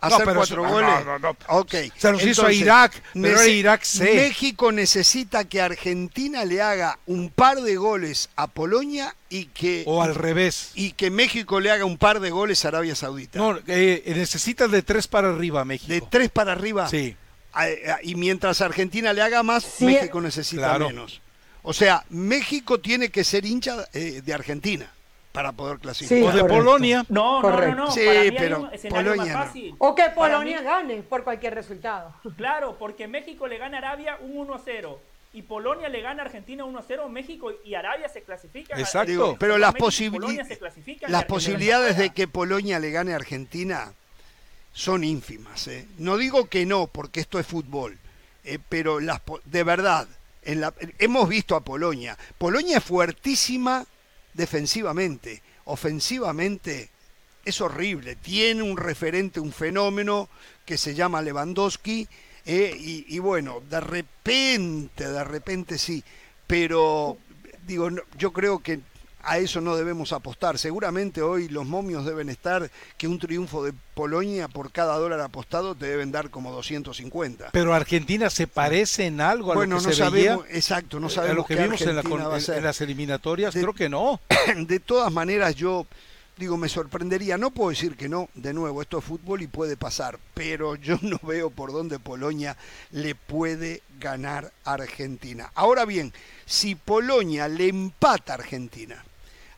hacer pero cuatro eso- goles. no, no, no. Ok. Se los hizo a Irak, pero era Irak C. México necesita que Argentina le haga un par de goles a Polonia y que, O al revés. y que México le haga un par de goles a Arabia Saudita. No, eh, necesitas de tres para arriba México. de tres para arriba. Sí. A- a- Y mientras Argentina le haga más, Sí. México necesita Claro. menos. O sea, México tiene que ser hincha eh, de Argentina para poder clasificar. Sí, O de correcto. Polonia. No, no, Correcto. no, no. Sí, Para mí hay pero un escenario Polonia más fácil. O que Polonia mí- gane por cualquier resultado. Claro, porque México le gana a Arabia un 1-0 y Polonia le gana a Argentina 1-0, México y Arabia se clasifican. Exacto. Digo, pero las, se clasifican posibilidades de que Polonia le gane a Argentina son ínfimas. ¿eh? No digo que no, porque esto es fútbol, eh, pero las, po- de verdad, hemos visto a Polonia. Polonia es fuertísima defensivamente, ofensivamente es horrible. Tiene un referente, un fenómeno que se llama Lewandowski. eh, y, y bueno, de repente, de repente sí. Pero digo, yo creo que a eso no debemos apostar. Seguramente hoy los momios deben estar que un triunfo de Polonia por cada dólar apostado te deben dar como 250. Pero Argentina se parece en algo a bueno, lo que no se sabemos, veía. exacto, no a sabemos lo que vimos la a en las eliminatorias, De- creo que no. de todas maneras yo digo me sorprendería no puedo decir que no de nuevo esto es fútbol y puede pasar pero yo no veo por dónde Polonia le puede ganar a Argentina ahora bien si Polonia le empata a Argentina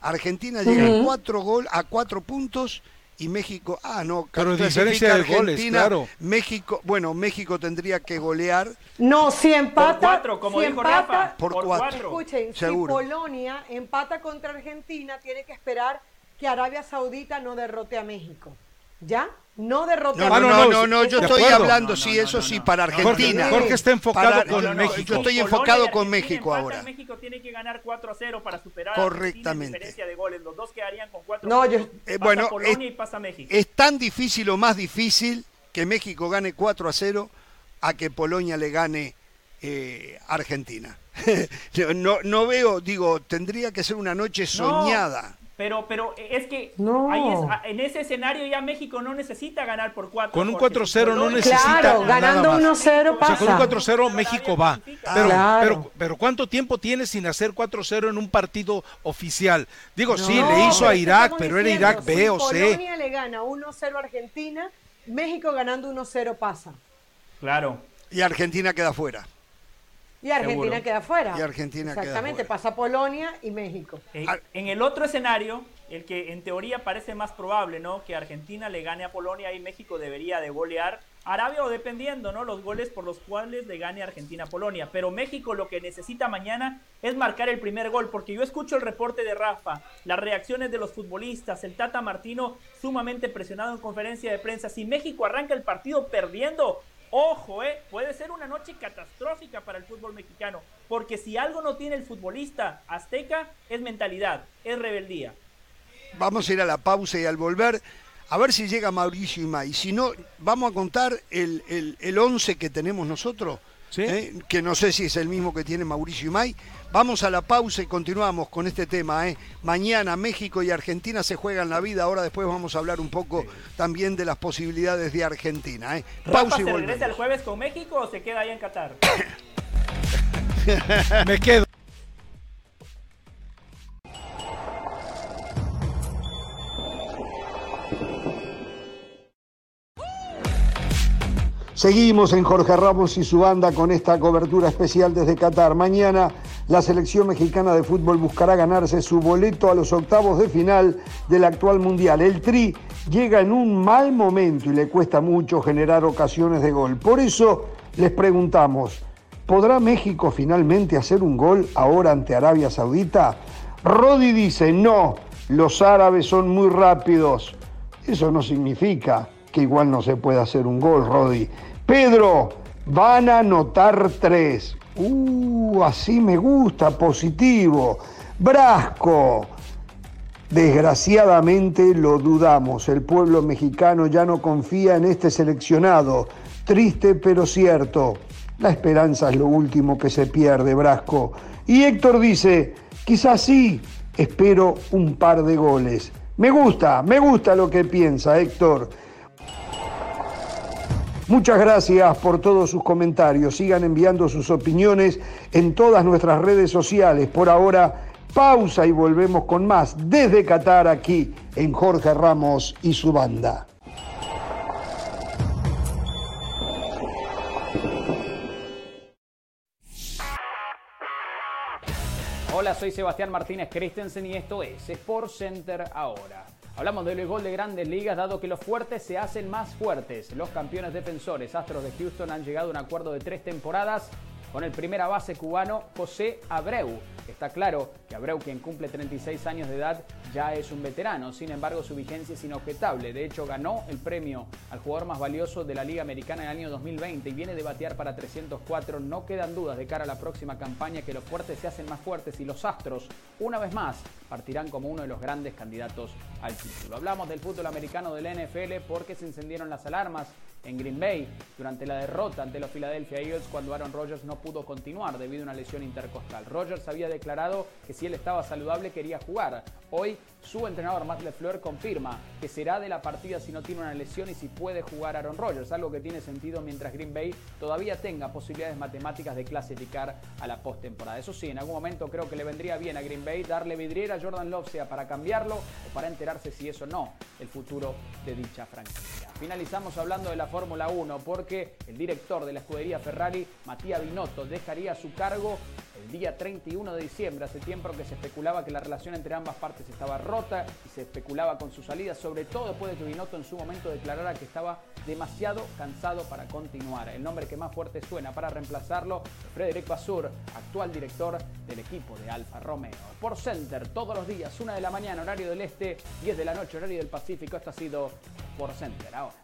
Argentina llega a cuatro gol a cuatro puntos y México ah no Pero diferencia de goles, Argentina, claro. México bueno México tendría que golear No, si empata. Por cuatro, como si dijo empata, Rafa. Por por cuatro. cuatro. Escuchen, Seguro. si Polonia empata contra Argentina, tiene que esperar que Arabia Saudita no derrote a México. ¿Ya? No derrote no, a no, Ah, no, no, no, no, yo estoy hablando, No, no, sí, eso no, sí, para Argentina. Jorge, Jorge está enfocado Para- con México. yo estoy enfocado con México ahora. México tiene que ganar 4-0 para superar a Argentina en Correctamente. diferencia de goles. Los dos quedarían con 4 No, yo- Eh, Pasa bueno, Polonia es- y pasa México. Es tan difícil o más difícil que México gane 4 a 0 a que Polonia le gane eh, a Argentina. no, no veo, digo, tendría que ser una noche soñada. Pero, pero es que No. ahí es- en ese escenario ya México no necesita ganar por 4. Con un 4-0 no necesita Claro, ganando más. 1-0 O sea, con un pasa. 4-0 México va. Pero, Claro. pero, pero ¿cuánto tiempo tiene sin hacer 4-0 en un partido oficial? Digo, sí, No, le hizo a Irak, pero era diciendo, Irak B si o C. Polonia le gana 1-0 a Argentina, México ganando 1-0 pasa. Claro. Y Argentina queda fuera. Y Argentina Seguro. queda fuera. Y Argentina queda Exactamente, pasa Polonia y México. En, Ah. en el otro escenario, el que en teoría parece más probable, ¿no? Que Argentina le gane a Polonia y México debería de golear a Arabia o dependiendo, ¿no? Los goles por los cuales le gane Argentina a Polonia. Pero México lo que necesita mañana es marcar el primer gol, porque yo escucho el reporte de Rafa, las reacciones de los futbolistas, el Tata Martino sumamente presionado en conferencia de prensa. Si México arranca el partido perdiendo, Ojo, eh, puede ser una noche catastrófica para el fútbol mexicano, porque si algo no tiene el futbolista azteca es mentalidad, es rebeldía. Vamos a ir a la pausa y al volver, a ver si llega Mauricio Imay. Si no, vamos a contar el, el, el 11 que tenemos nosotros, Sí. ¿eh? que no sé si es el mismo que tiene Mauricio Imay. Vamos a la pausa y continuamos con este tema. ¿eh? Mañana México y Argentina se juegan la vida. Ahora después vamos a hablar un poco también de las posibilidades de Argentina. ¿eh? ¿Rafa Pausa y se regresa el volvemos. jueves con México o se queda ahí en Qatar? Me quedo. Seguimos en Jorge Ramos y su banda con esta cobertura especial desde Qatar. Mañana la selección mexicana de fútbol buscará ganarse su boleto a los octavos de final del actual Mundial. El Tri llega en un mal momento y le cuesta mucho generar ocasiones de gol. Por eso les preguntamos, ¿podrá México finalmente hacer un gol ahora ante Arabia Saudita? Rodi dice, no, los árabes son muy rápidos. Eso no significa que igual no se pueda hacer un gol, Rodi. Pedro, van a anotar tres. Uh, así me gusta, positivo. Brasco, Desgraciadamente lo dudamos. El pueblo mexicano ya no confía en este seleccionado. Triste pero cierto. La esperanza es lo último que se pierde, Brasco. Y Héctor dice, quizás sí, espero un par de goles. Me gusta, me gusta lo que piensa Héctor. Muchas gracias por todos sus comentarios. Sigan enviando sus opiniones en todas nuestras redes sociales. Por ahora, pausa y volvemos con más desde Qatar aquí en Jorge Ramos y su banda. Hola, soy Sebastián Martínez Christensen y esto es Sport Center ahora. Hablamos del gol de grandes ligas, dado que los fuertes se hacen más fuertes. Los campeones defensores Astros de Houston han llegado a un acuerdo de tres temporadas con el primera base cubano José Abreu. Está claro que Abreu, quien cumple 36 años de edad, ya es un veterano. Sin embargo, su vigencia es inobjetable. De hecho, ganó el premio al jugador más valioso de la Liga Americana en el año 2020 y viene de batear para 304. No quedan dudas de cara a la próxima campaña que los fuertes se hacen más fuertes y los Astros, una vez más, partirán como uno de los grandes candidatos al título. Hablamos del fútbol americano del NFL porque se encendieron las alarmas en Green Bay durante la derrota ante los Philadelphia Eagles cuando Aaron Rodgers no pudo continuar debido a una lesión intercostal. Rodgers había declarado que si él estaba saludable quería jugar. Hoy su entrenador Matt LeFleur confirma que será de la partida si no tiene una lesión y si puede jugar Aaron Rodgers, algo que tiene sentido mientras Green Bay todavía tenga posibilidades matemáticas de clasificar a la postemporada. Eso sí, en algún momento creo que le vendría bien a Green Bay darle vidriera a Jordan Love sea para cambiarlo o para enterarse si eso no el futuro de dicha franquicia. Finalizamos hablando de la Fórmula 1 porque el director de la escudería Ferrari, Matías Binotto, dejaría su cargo el día 31 de diciembre. Hace tiempo que se especulaba que la relación entre ambas partes estaba rota y se especulaba con su salida, sobre todo después de que Binotto en su momento declarara que estaba demasiado cansado para continuar. El nombre que más fuerte suena para reemplazarlo, Frederic Basur, actual director del equipo de Alfa Romeo. Por Center, todos los días, una de la mañana, horario del este, 10 de la noche, horario del Pacífico. Esto ha sido Por Center. Ahora.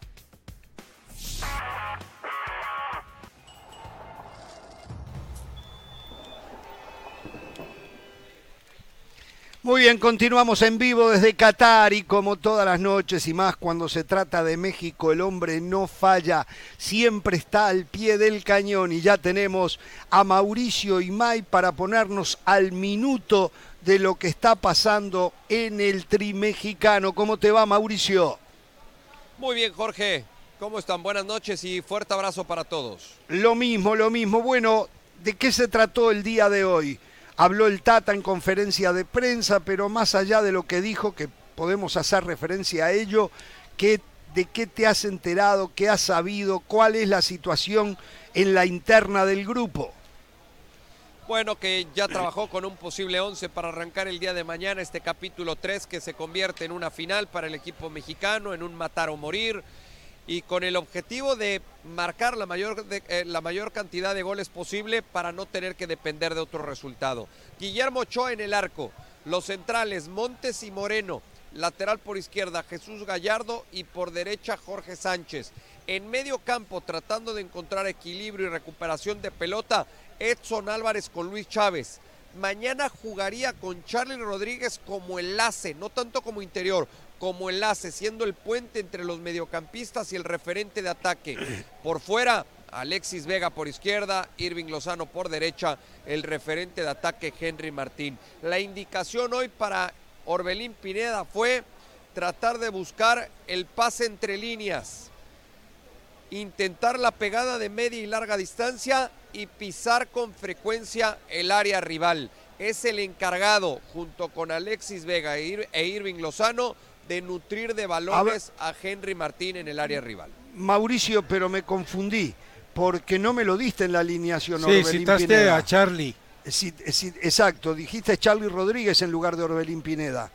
Muy bien, continuamos en vivo desde Qatar y como todas las noches y más cuando se trata de México, el hombre no falla, siempre está al pie del cañón y ya tenemos a Mauricio Imay para ponernos al minuto de lo que está pasando en el tri mexicano. ¿Cómo te va, Mauricio? Muy bien, Jorge. ¿Cómo están? Buenas noches y fuerte abrazo para todos. Lo mismo, lo mismo. Bueno, ¿de qué se trató el día de hoy? Habló el Tata en conferencia de prensa, pero más allá de lo que dijo, que podemos hacer referencia a ello, ¿qué, ¿de qué te has enterado? ¿Qué has sabido? ¿Cuál es la situación en la interna del grupo? Bueno, que ya trabajó con un posible 11 para arrancar el día de mañana este capítulo 3 que se convierte en una final para el equipo mexicano, en un matar o morir y con el objetivo de marcar la mayor, eh, la mayor cantidad de goles posible para no tener que depender de otro resultado. Guillermo Ochoa en el arco, los centrales Montes y Moreno, lateral por izquierda Jesús Gallardo y por derecha Jorge Sánchez. En medio campo tratando de encontrar equilibrio y recuperación de pelota Edson Álvarez con Luis Chávez. Mañana jugaría con Charlie Rodríguez como enlace, no tanto como interior, como enlace, siendo el puente entre los mediocampistas y el referente de ataque. Por fuera, Alexis Vega por izquierda, Irving Lozano por derecha, el referente de ataque Henry Martín. La indicación hoy para Orbelín Pineda fue tratar de buscar el pase entre líneas, intentar la pegada de media y larga distancia y pisar con frecuencia el área rival. Es el encargado, junto con Alexis Vega e, e Irving Lozano, de nutrir de balones a, a, Henry Martín en el área rival. Mauricio, pero me confundí, porque no me lo diste en la alineación. Sí, Orbelín citaste Pineda. a Charlie. Sí, sí, exacto, dijiste Charlie Rodríguez en lugar de Orbelín Pineda.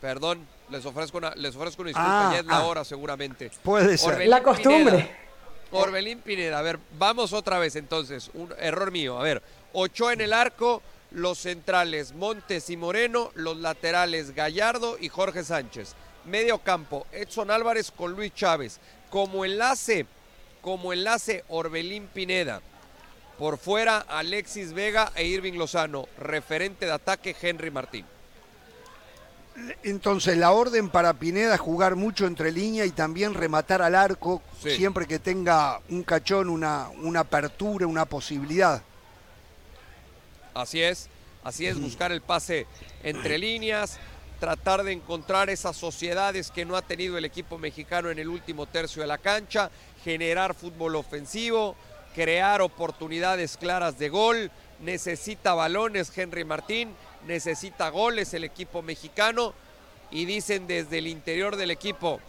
Perdón, les ofrezco una, les ofrezco una disculpa, ah, ya es la ah, hora seguramente. Puede ser. Orbelín la costumbre. Pineda, Orbelín Pineda, a ver, vamos otra vez entonces, un error mío. A ver, Ochoa en el arco, los centrales Montes y Moreno, los laterales Gallardo y Jorge Sánchez. Medio campo, Edson Álvarez con Luis Chávez. Como enlace, como enlace Orbelín Pineda. Por fuera Alexis Vega e Irving Lozano. Referente de ataque Henry Martín. Entonces, la orden para Pineda es jugar mucho entre línea y también rematar al arco Sí. siempre que tenga un cachón, una, una apertura, una posibilidad. Así es, así es, buscar el pase entre líneas, tratar de encontrar esas sociedades que no ha tenido el equipo mexicano en el último tercio de la cancha, generar fútbol ofensivo, crear oportunidades claras de gol, necesita balones Henry Martín, necesita goles el equipo mexicano y dicen desde el interior del equipo,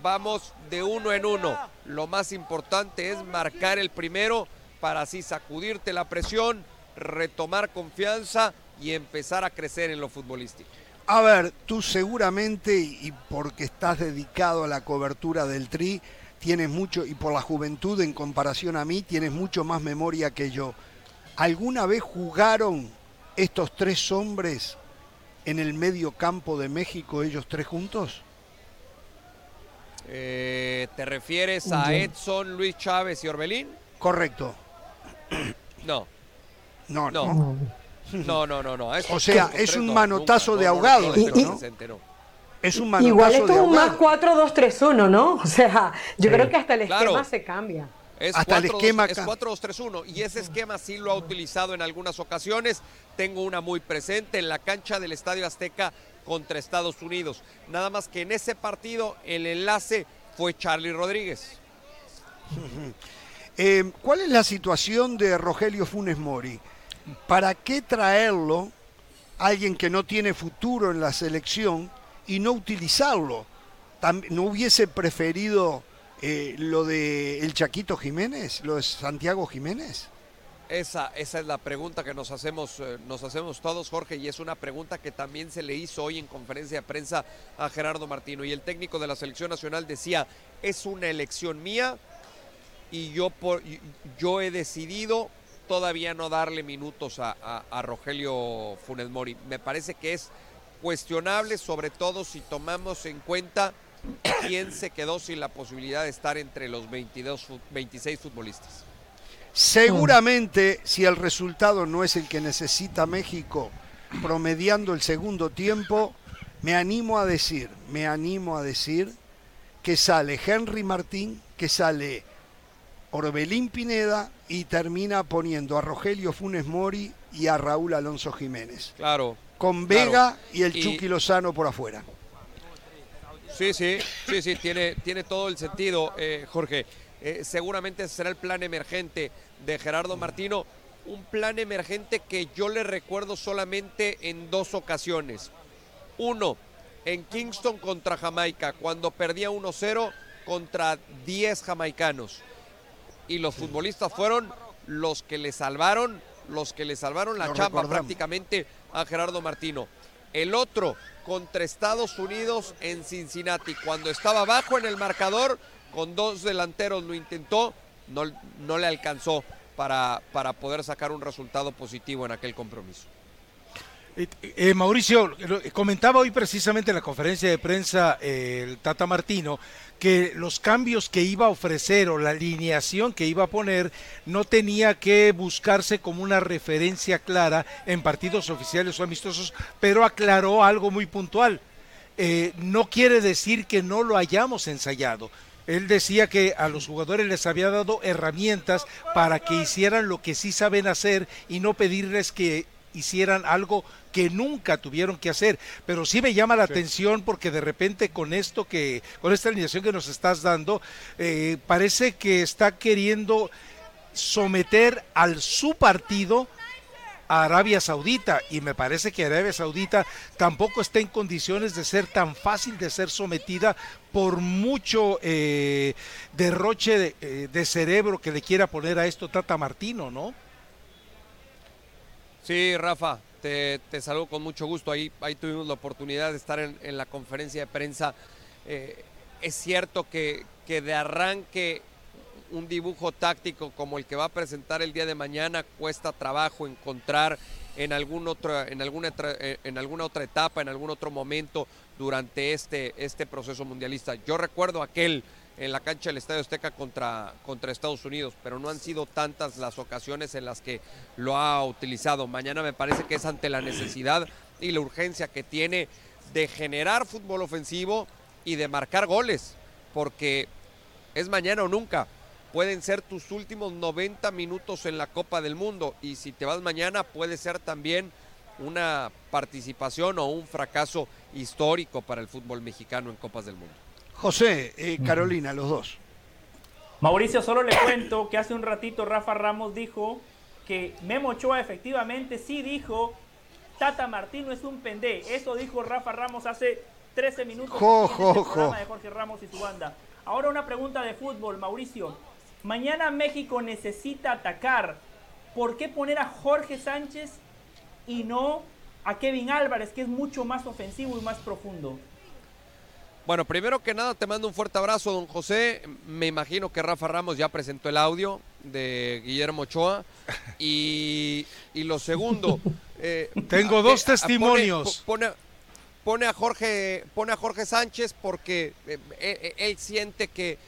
vamos de uno en uno, lo más importante es marcar el primero para así sacudirte la presión, retomar confianza y empezar a crecer en lo futbolístico. A ver, tú seguramente, y porque estás dedicado a la cobertura del Tri, tienes mucho, y por la juventud en comparación a mí, tienes mucho más memoria que yo. ¿Alguna vez jugaron estos tres hombres en el medio campo de México, ellos tres juntos? Eh, ¿Te refieres a Edson, Luis Chávez y Orbelín? Correcto. No, No, no. no. No, no, no, no. O sea, es un no, manotazo nunca, de ahogado. Es un manotazo Igual esto de es un más ahogado. 4-2-3-1, ¿no? O sea, yo Sí. creo que hasta el esquema Claro. se cambia. Es Hasta el 4-2- esquema es acá. 4-2-3-1 y ese esquema sí lo ha utilizado en algunas ocasiones. Tengo una muy presente en la cancha del Estadio Azteca contra Estados Unidos. Nada más que en ese partido el enlace fue Charlie Rodríguez. Eh, ¿Cuál es la situación de Rogelio Funes Mori? ¿Para qué traerlo, alguien que no tiene futuro en la selección, y no utilizarlo? ¿No hubiese preferido eh, lo de el Chaquito Jiménez, lo de Santiago Jiménez? Esa, esa es la pregunta que nos hacemos, eh, nos hacemos todos, Jorge, y es una pregunta que también se le hizo hoy en conferencia de prensa a Gerardo Martino. Y el técnico de la selección nacional decía, es una elección mía y yo, por, yo he decidido todavía no darle minutos a, Rogelio Funes Mori. Me parece que es cuestionable, sobre todo si tomamos en cuenta quién se quedó sin la posibilidad de estar entre los 22, fu- 26 futbolistas. Seguramente, si el resultado no es el que necesita México, promediando el segundo tiempo, me animo a decir, me animo a decir que sale Henry Martín, que sale Orbelín Pineda y termina poniendo a Rogelio Funes Mori y a Raúl Alonso Jiménez. Claro. Con Claro. Vega y el Y- Chucky Lozano por afuera. Sí, sí, sí, sí, tiene, tiene todo el sentido, eh, Jorge. Eh, seguramente será el plan emergente de Gerardo Martino. Un plan emergente que yo le recuerdo solamente en dos ocasiones. Uno, en Kingston contra Jamaica, cuando perdía 1-0 contra 10 jamaicanos. Y los futbolistas fueron los que le salvaron, los que le salvaron la Lo chamba recordamos. prácticamente a Gerardo Martino. El otro contra Estados Unidos en Cincinnati, cuando estaba abajo en el marcador, con dos delanteros lo intentó, no, no le alcanzó para, para poder sacar un resultado positivo en aquel compromiso. Eh, eh, Mauricio, lo- comentaba hoy precisamente en la conferencia de prensa eh, el Tata Martino que los cambios que iba a ofrecer o la alineación que iba a poner no tenía que buscarse como una referencia clara en partidos oficiales o amistosos, pero aclaró algo muy puntual. Eh, no quiere decir que no lo hayamos ensayado. Él decía que a los jugadores les había dado herramientas para que hicieran lo que sí saben hacer y no pedirles que hicieran algo que nunca tuvieron que hacer. Pero sí me llama la atención porque de repente con esto que, con esta alineación que nos estás dando, eh, parece que está queriendo someter al su partido a Arabia Saudita y me parece que Arabia Saudita tampoco está en condiciones de ser tan fácil de ser sometida por mucho eh, derroche de, eh, de cerebro que le quiera poner a esto Tata Martino, ¿no? Sí, Rafa, te, te saludo con mucho gusto. Ahí, ahí tuvimos la oportunidad de estar en, la conferencia de prensa. Eh, es cierto que, que de arranque un dibujo táctico como el que va a presentar el día de mañana cuesta trabajo encontrar en, algún otro, en, alguna, eh, en alguna otra etapa, en algún otro momento durante este, este proceso mundialista. Yo recuerdo aquel en la cancha del Estadio Azteca contra, contra Estados Unidos, pero no han sido tantas las ocasiones en las que lo ha utilizado. Mañana me parece que es ante la necesidad y la urgencia que tiene de generar fútbol ofensivo y de marcar goles, porque es mañana o nunca. Pueden ser tus últimos 90 minutos en la Copa del Mundo y si te vas mañana puede ser también una participación o un fracaso histórico para el fútbol mexicano en Copas del Mundo. José, eh, Carolina, los dos. Mauricio, solo le cuento que hace un ratito Rafa Ramos dijo que Memo Ochoa efectivamente sí dijo Tata Martino es un pendé. Eso dijo Rafa Ramos hace 13 minutos Jo, en este jo. programa de Jorge Ramos y su banda. Ahora una pregunta de fútbol, Mauricio. Mañana México necesita atacar. ¿Por qué poner a Jorge Sánchez y no a Kevin Álvarez, que es mucho más ofensivo y más profundo? Bueno, primero que nada te mando un fuerte abrazo, don José. Me imagino que Rafa Ramos ya presentó el audio de Guillermo Ochoa. Y, y lo segundo... eh, Tengo eh, dos pone- testimonios. Pone, pone a Jorge, pone a Jorge Sánchez porque eh, eh, él siente que,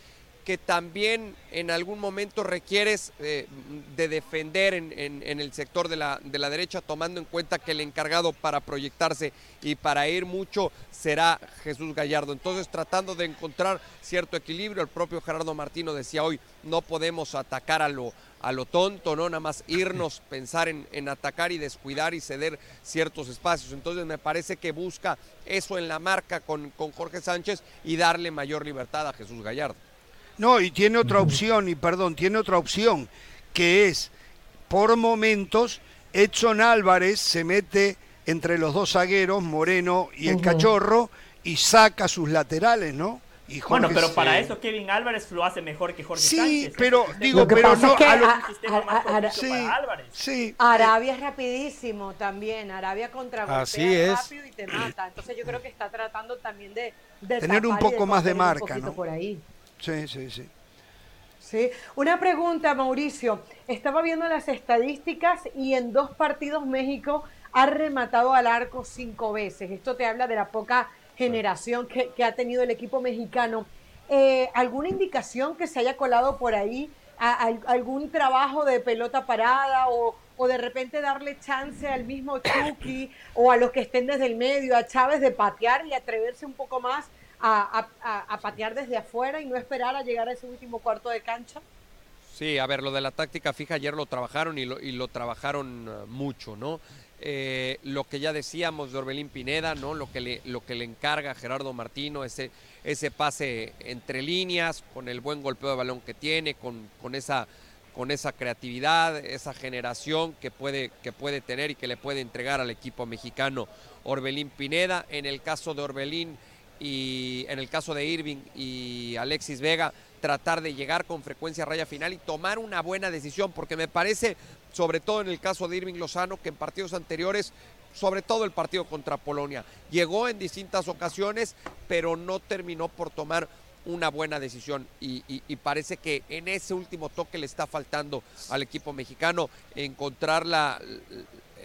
que también en algún momento requieres eh, de defender en, en- en el sector de la, de la derecha, tomando en cuenta que el encargado para proyectarse y para ir mucho será Jesús Gallardo. Entonces, tratando de encontrar cierto equilibrio, el propio Gerardo Martino decía hoy, no podemos atacar a lo, a lo tonto, no nada más irnos, pensar en, en atacar y descuidar y ceder ciertos espacios. Entonces, me parece que busca eso en la marca con, con Jorge Sánchez y darle mayor libertad a Jesús Gallardo. No, y tiene otra opción, y perdón, tiene otra opción, que es, por momentos, Edson Álvarez se mete entre los dos zagueros, Moreno y el. Cachorro, y saca sus laterales, ¿no? Y Bueno, Jorge pero se- para eso Kevin Álvarez lo hace mejor que Jorge Sí, Sánchez. pero Es un digo, Lo que pero pasa no es que a lo- a- a- sí, para Álvarez. sí. Arabia es rapidísimo también. Arabia contra Así es. rápido y te mata. Entonces yo creo que está tratando también de, de Tener un poco más de marca, ¿no? Por ahí. Sí, sí, sí. Sí. Una pregunta, Mauricio. Estaba viendo las estadísticas y en dos partidos México ha rematado al arco cinco veces. Esto te habla de la poca generación que, que ha tenido el equipo mexicano. Eh, ¿Alguna indicación que se haya colado por ahí? ¿A- al- ¿Algún trabajo de pelota parada o, o de repente darle chance al mismo Chucky o a los que estén desde el medio, a Chávez de patear y atreverse un poco más a, patear desde afuera y no esperar a llegar a ese último cuarto de cancha? Sí, a ver, lo de la táctica fija ayer lo trabajaron y lo, y lo trabajaron eh, mucho, ¿no? Eh, lo que ya decíamos de Orbelín Pineda, ¿no? Lo que le, lo que le encarga a Gerardo Martino, ese, ese pase entre líneas, con el buen golpeo de balón que tiene, con, con esa con esa creatividad, esa generación que puede, que puede tener y que le puede entregar al equipo mexicano Orbelín Pineda. En el caso de Orbelín y en el caso de Irving y Alexis Vega, tratar de llegar con frecuencia a raya final y tomar una buena decisión, porque me parece, sobre todo en el caso de Irving Lozano, que en partidos anteriores, sobre todo el partido contra Polonia, llegó en distintas ocasiones, pero no terminó por tomar una buena decisión. Y, y- y parece que en ese último toque le está faltando al equipo mexicano encontrar la,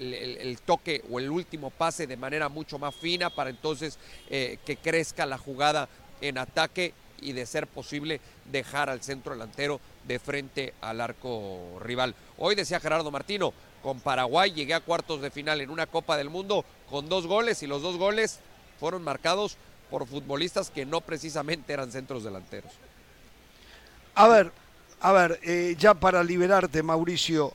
el, toque o el último pase de manera mucho más fina para entonces eh, que crezca la jugada en ataque y de ser posible dejar al centro delantero de frente al arco rival. Hoy decía Gerardo Martino, con Paraguay llegué a cuartos de final en una Copa del Mundo con dos goles y los dos goles fueron marcados por futbolistas que no precisamente eran centros delanteros. A ver, a ver, eh, ya para liberarte, Mauricio,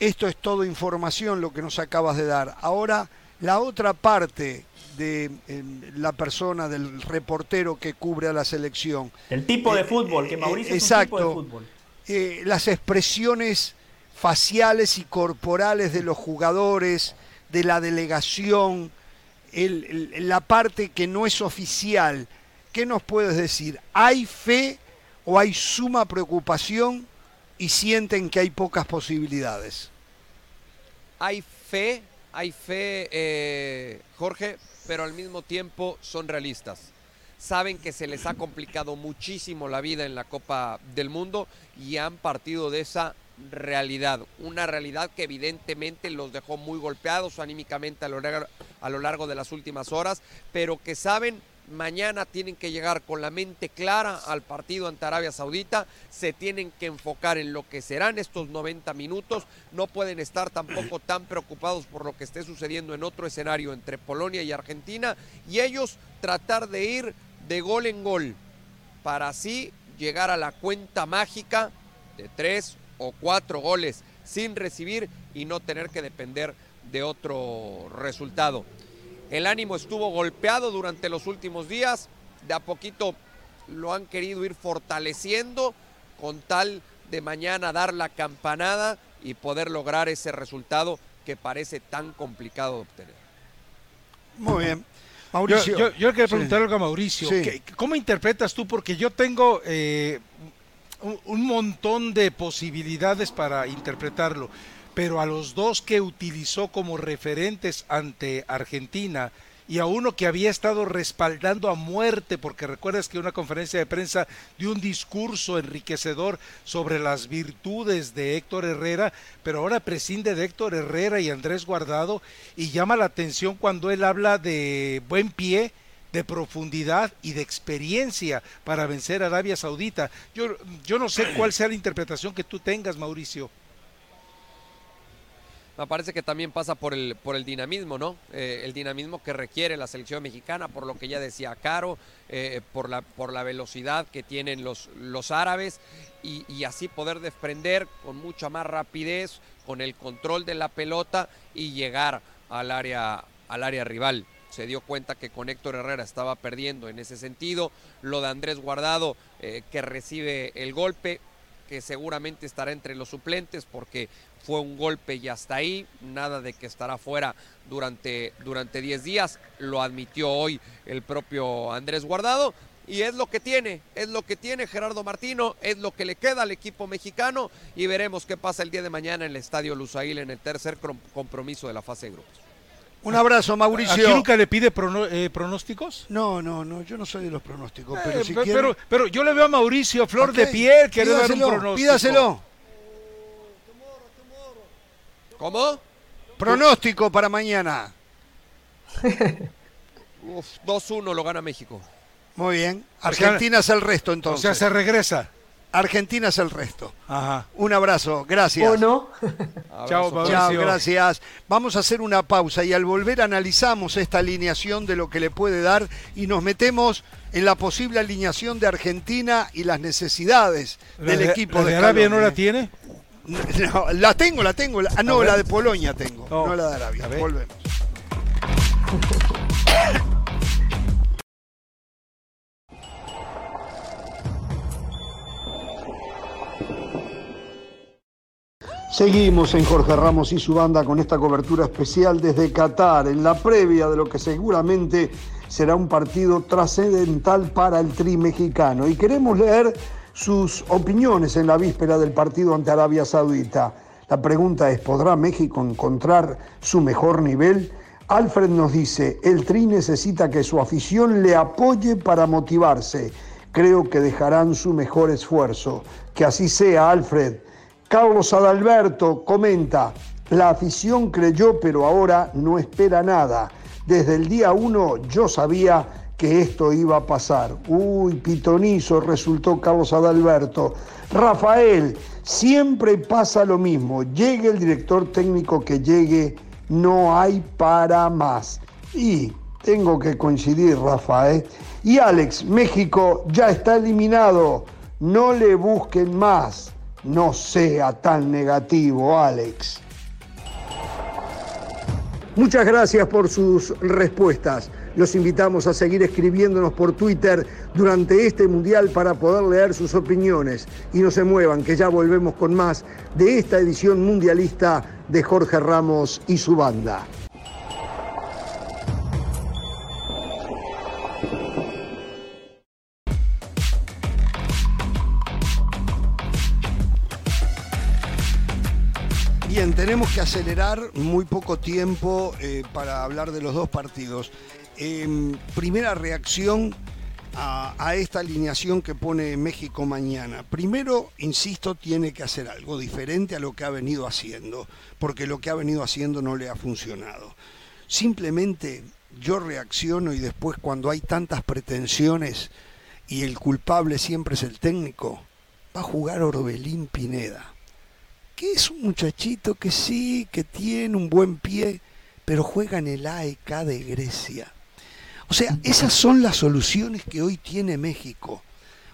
esto es todo información lo que nos acabas de dar. Ahora, la otra parte de eh, la persona, del reportero que cubre a la selección. El tipo de Eh, fútbol, que eh, Mauricio es un exacto. tipo de fútbol. eh, las expresiones faciales y corporales de los jugadores, de la delegación, el- el- la parte que no es oficial. ¿Qué nos puedes decir? ¿Hay fe o hay suma preocupación y sienten que hay pocas posibilidades? Hay fe, hay fe, eh, Jorge, pero al mismo tiempo son realistas. Saben que se les ha complicado muchísimo la vida en la Copa del Mundo y han partido de esa realidad. Una realidad que evidentemente los dejó muy golpeados anímicamente a lo, largo, a lo largo de las últimas horas, pero que saben mañana tienen que llegar con la mente clara al partido ante Arabia Saudita, se tienen que enfocar en lo que serán estos 90 minutos, no pueden estar tampoco tan preocupados por lo que esté sucediendo en otro escenario entre Polonia y Argentina. Y ellos tratar de ir de gol en gol para así llegar a la cuenta mágica de tres o cuatro goles sin recibir y no tener que depender de otro resultado. El ánimo estuvo golpeado durante los últimos días, de a poquito lo han querido ir fortaleciendo con tal de mañana dar la campanada y poder lograr ese resultado que parece tan complicado de obtener. Muy bien. Yo, Mauricio. yo, yo quería Sí. preguntar algo a Mauricio. Sí. ¿Qué- ¿Cómo interpretas tú? Porque yo tengo eh, un, un montón de posibilidades para interpretarlo, pero a los dos que utilizó como referentes ante Argentina y a uno que había estado respaldando a muerte, porque recuerdas que una conferencia de prensa dio un discurso enriquecedor sobre las virtudes de Héctor Herrera, pero ahora prescinde de Héctor Herrera y Andrés Guardado y llama la atención cuando él habla de buen pie, de profundidad y de experiencia para vencer a Arabia Saudita. Yo, yo no sé cuál sea la interpretación que tú tengas, Mauricio. Me parece que también pasa por el, por el dinamismo, ¿no? Eh, el dinamismo que requiere la selección mexicana, por lo que ya decía Caro, eh, por, la, por la velocidad que tienen los, los árabes y, así poder desprender con mucha más rapidez, con el control de la pelota y llegar al área, al área rival. Se dio cuenta que con Héctor Herrera estaba perdiendo en ese sentido. Lo de Andrés Guardado, eh, que recibe el golpe, que seguramente estará entre los suplentes porque fue un golpe y hasta ahí, nada de que estará fuera durante, durante 10 días, lo admitió hoy el propio Andrés Guardado. Y es lo que tiene, es lo que tiene Gerardo Martino, es lo que le queda al equipo mexicano y veremos qué pasa el día de mañana en el Estadio Lusail en el tercer com- compromiso de la fase de grupos. Un abrazo, ¿Aquí Mauricio. nunca le pide prono- eh, pronósticos? No, no, no, yo no soy de los pronósticos, pero Eh, si quiere- pero, pero yo le veo a Mauricio Flor de piel quiere dar un pídaselo, pronóstico. Pídaselo. ¿Cómo? Pronóstico para mañana. Uf, 2-1 lo gana México. Muy bien. O sea, Argentina es el resto O entonces. sea, se regresa. Argentina es el resto. Ajá. Un abrazo, gracias. ¿O no? Chao. Chao, gracias. Vamos a hacer una pausa y al volver analizamos esta alineación de lo que le puede dar y nos metemos en la posible alineación de Argentina y las necesidades ¿La del de- equipo la de de Arabia no la tiene? No, la tengo, la tengo. la- ah, no, la de Polonia tengo, Oh, no la de Arabia. Volvemos. Seguimos en Jorge Ramos y su banda con esta cobertura especial desde Qatar, en la previa de lo que seguramente será un partido trascendental para el tri mexicano. Y queremos leer sus opiniones en la víspera del partido ante Arabia Saudita. La pregunta es, ¿podrá México encontrar su mejor nivel? Alfred nos dice, el tri necesita que su afición le apoye para motivarse. Creo que dejarán su mejor esfuerzo. Que así sea, Alfred. Carlos Adalberto comenta, la afición creyó pero ahora no espera nada. Desde el día uno yo sabía que esto iba a pasar. Uy, pitonizo resultó Carlos Adalberto. Rafael, siempre pasa lo mismo. Llegue el director técnico que llegue, no hay para más. Y tengo que coincidir, Rafael. Y Alex, México ya está eliminado. No le busquen más. No sea tan negativo, Alex. Muchas gracias por sus respuestas. Los invitamos a seguir escribiéndonos por Twitter durante este mundial para poder leer sus opiniones. Y no se muevan, que ya volvemos con más de esta edición mundialista de Jorge Ramos y su banda. Tenemos que acelerar muy poco tiempo eh, para hablar de los dos partidos. Em, primera reacción a, a esta alineación que pone México mañana. Primero, insisto, tiene que hacer algo diferente a lo que ha venido haciendo, porque lo que ha venido haciendo no le ha funcionado. Simplemente yo reacciono y después cuando hay tantas pretensiones y el culpable siempre es el técnico, va a jugar Orbelín Pineda, que es un muchachito que sí, que tiene un buen pie, pero juega en el AEK de Grecia. O sea, esas son las soluciones que hoy tiene México.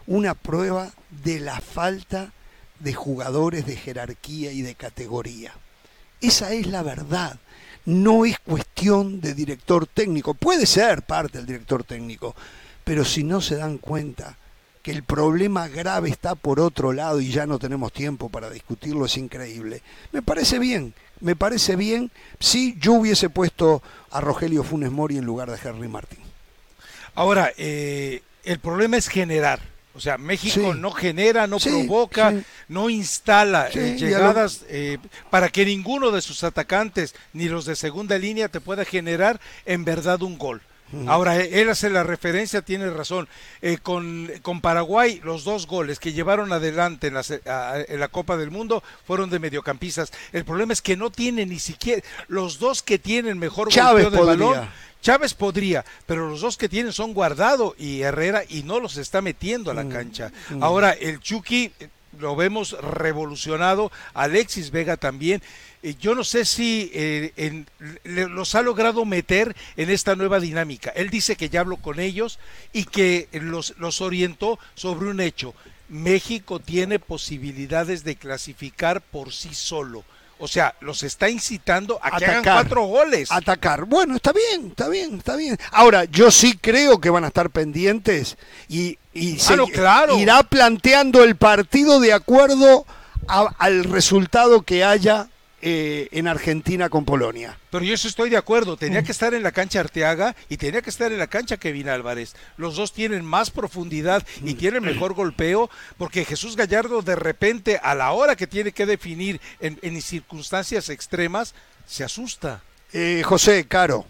Una prueba de la falta de jugadores de jerarquía y de categoría. Esa es la verdad. No es cuestión de director técnico. Puede ser parte del director técnico, pero si no se dan cuenta que el problema grave está por otro lado y ya no tenemos tiempo para discutirlo, es increíble. Me parece bien, me parece bien si yo hubiese puesto a Rogelio Funes Mori en lugar de Henry Martín. Ahora, eh, el problema es generar. O sea, México no genera, no provoca, no instala eh, llegadas eh, para que ninguno de sus atacantes, ni los de segunda línea, te pueda generar en verdad un gol. Ahora, él hace la referencia, tiene razón. con, con, Paraguay, los dos goles que llevaron adelante en la, en la, Copa del Mundo fueron de mediocampistas. El problema es que no tiene ni siquiera los dos que tienen mejor golpeo de balón Chávez podría, pero los dos que tienen son Guardado y Herrera y no los está metiendo a la mm, cancha. Mm. Ahora, el Chucky eh, lo vemos revolucionado, Alexis Vega también. Eh, yo no sé si eh, los ha logrado meter en esta nueva dinámica. Él dice que ya habló con ellos y que los, los orientó sobre un hecho. México tiene posibilidades de clasificar por sí solo o sea, los está incitando a que hagan cuatro goles. Atacar. Bueno, está bien, está bien, está bien. Ahora, yo sí creo que van a estar pendientes y, y se irá planteando el partido de acuerdo al resultado que haya eh, en Argentina con Polonia. Pero yo eso estoy de acuerdo, tenía mm. que estar en la cancha Arteaga y tenía que estar en la cancha Kevin Álvarez. Los dos tienen más profundidad y mm. tienen mejor golpeo porque Jesús Gallardo de repente a la hora que tiene que definir en, circunstancias extremas se asusta. Eh, José, Caro.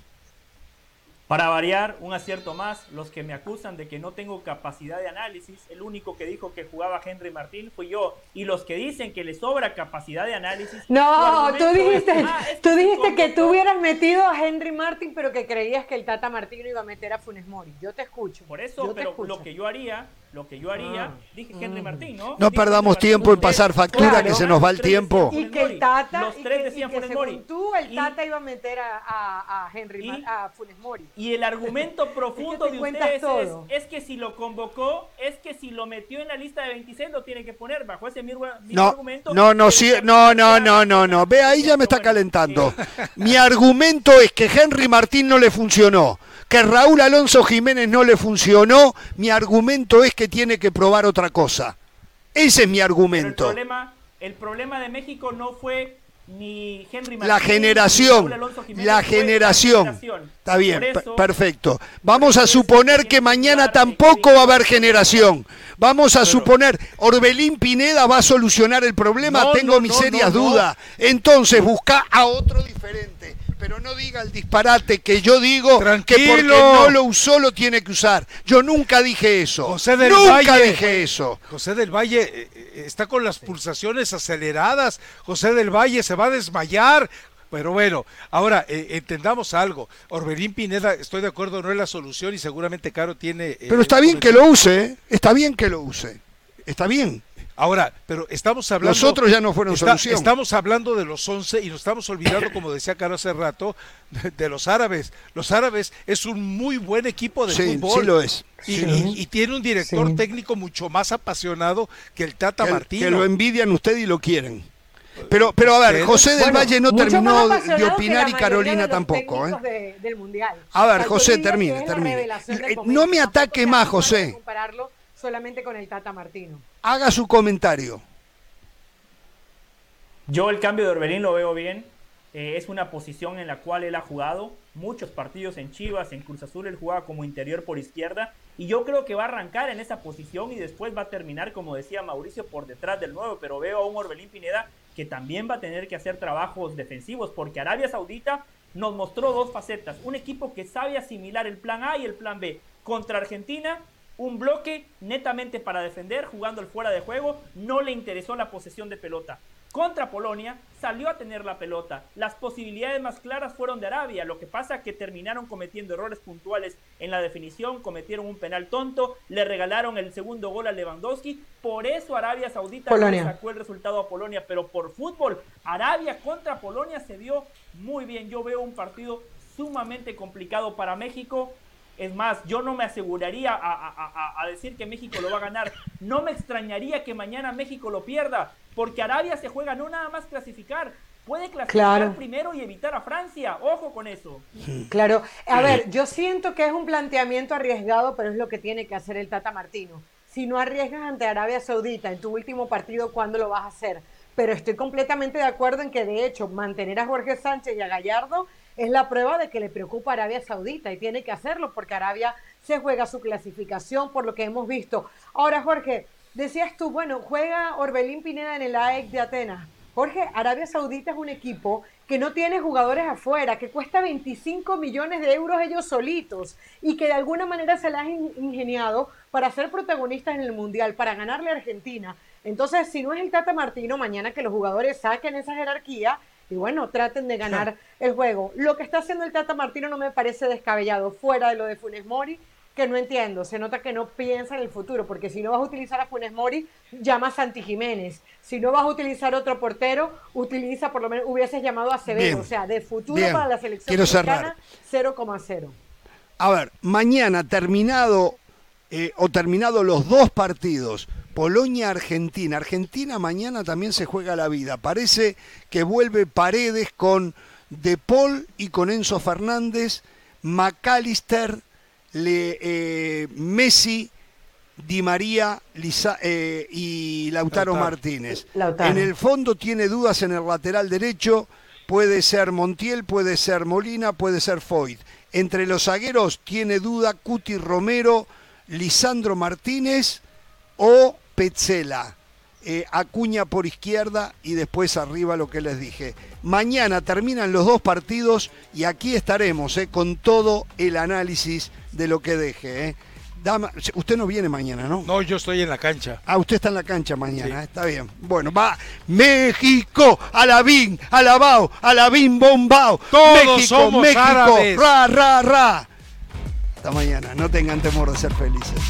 Para variar, un acierto más, los que me acusan de que no tengo capacidad de análisis, el único que dijo que jugaba Henry Martín fui yo. Y los que dicen que le sobra capacidad de análisis. No, tú dijiste, ah, tú dijiste que tú hubieras metido a Henry Martín, pero que creías que el Tata Martino iba a meter a Funes Mori. Yo te escucho. Por eso, pero lo que yo haría, lo que yo haría, ah. dije Henry mm. Martín, ¿no? No perdamos tiempo en pasar factura, que se nos va el tiempo. Y que el Tata, los tres decían Funes Mori. Tú, el Tata iba a meter a, a, Henry, a Funes Mori. Y el argumento profundo de ustedes es, es, que si lo convocó, es que si lo metió en la lista de 26 lo tiene que poner bajo ese mismo, no, argumento. No, no, sí, no, no, no, no, no. Ve, ahí ya me está calentando. Mi argumento es que Henry Martín no le funcionó, que Raúl Alonso Jiménez no le funcionó. Mi argumento es que tiene que probar otra cosa. Ese es mi argumento. el problema, el problema de México no fue ni Henry Martín, la generación, la generación. Está bien, perfecto. Vamos a suponer que mañana tampoco va a haber generación. Vamos a suponer, Orbelín Pineda va a solucionar el problema, tengo mis serias dudas. Entonces busca a otro diferente pero no diga el disparate que yo digo que porque no lo usó lo tiene que usar. Yo nunca dije eso. José del nunca dije eso. José del Valle eh, eh, está con las pulsaciones aceleradas. José del Valle se va a desmayar. Pero bueno, ahora eh, entendamos algo. Orbelín Pineda, estoy de acuerdo, no es la solución y seguramente Caro tiene. pero está bien que lo use, está bien que lo use. Está bien. Ahora, pero estamos hablando. Los otros ya no fueron solución. Estamos hablando de los 11 y nos estamos olvidando, como decía Caro hace rato, de, los árabes. Los árabes es un muy buen equipo de fútbol. Sí, lo es. Y, tiene un director técnico mucho más apasionado que el Tata Martino. Que lo envidian usted y lo quieren. Pero, pero a ver, José del Valle no terminó de opinar y Carolina tampoco. ¿eh? A ver, José, termine, termine. Eh, no me ataque más, José. Compararlo solamente con el Tata Martino. Haga su comentario. Yo el cambio de Orbelín lo veo bien. Eh, es una posición en la cual él ha jugado muchos partidos en Chivas, en Cruz Azul, él jugaba como interior por izquierda. Y yo creo que va a arrancar en esa posición y después va a terminar, como decía Mauricio, por detrás del nuevo. Pero veo a un Orbelín Pineda que también va a tener que hacer trabajos defensivos, porque Arabia Saudita nos mostró dos facetas. Un equipo que sabe asimilar el plan A y el plan B. Contra Argentina un bloque netamente para defender, jugando el fuera de juego, no le interesó la posesión de pelota. contra Polonia, salió a tener la pelota. Las posibilidades más claras fueron de Arabia. Lo que pasa es que terminaron cometiendo errores puntuales en la definición, cometieron un penal tonto, le regalaron el segundo gol a Lewandowski. Por eso Arabia Saudita sacó el resultado a Polonia. Pero por fútbol, Arabia contra Polonia se dio muy bien. Yo veo un partido sumamente complicado para México. Es más, yo no me aseguraría a, decir que México lo va a ganar. No me extrañaría que mañana México lo pierda, porque Arabia se juega no nada más clasificar, puede clasificar primero y evitar a Francia. Ojo con eso. Claro. A ver, yo siento que es un planteamiento arriesgado, pero es lo que tiene que hacer el Tata Martino. Si no arriesgas ante Arabia Saudita en tu último partido, ¿cuándo lo vas a hacer? Pero estoy completamente de acuerdo en que, de hecho, mantener a Jorge Sánchez y a Gallardo es la prueba de que le preocupa a Arabia Saudita y tiene que hacerlo porque Arabia se juega su clasificación por lo que hemos visto. Ahora, Jorge, decías tú, bueno, juega Orbelín Pineda en el AEC de Atenas. Jorge, Arabia Saudita es un equipo que no tiene jugadores afuera, que cuesta 25 millones de euros ellos solitos y que de alguna manera se la han ingeniado para ser protagonistas en el Mundial, para ganarle a Argentina. Entonces, si no es el Tata Martino, mañana que los jugadores saquen esa jerarquía y bueno, traten de ganar el juego. Lo que está haciendo el Tata Martino no me parece descabellado, fuera de lo de Funes Mori, que no entiendo, se nota que no piensa en el futuro, porque si no vas a utilizar a Funes Mori, llama a Santi Jiménez. Si no vas a utilizar otro portero, utiliza por lo menos, hubieses llamado a Acevedo. o sea, de futuro para la selección mexicana, 0,0. A ver, mañana terminado eh, o terminado los dos partidos Polonia-Argentina. Argentina mañana también se juega la vida. Parece que vuelve Paredes con De Paul y con Enzo Fernández, McAllister, Le, eh, Messi, Di María eh, y Lautaro, Martínez. En el fondo tiene dudas en el lateral derecho. Puede ser Montiel, puede ser Molina, puede ser Foyt. Entre los zagueros tiene duda Cuti Romero, Lisandro Martínez o Petzela. Eh, Acuña por izquierda y después arriba lo que les dije. Mañana terminan los dos partidos y aquí estaremos eh, con todo el análisis de lo que deje. Eh. usted no viene mañana, ¿no? No, yo estoy en la cancha. Ah, usted está en la cancha mañana, está bien. Bueno, va México, Alabín, Alabao, Alabín, Bombao. Todos México, México, ra, ra, ra. Hasta mañana, no tengan temor de ser felices.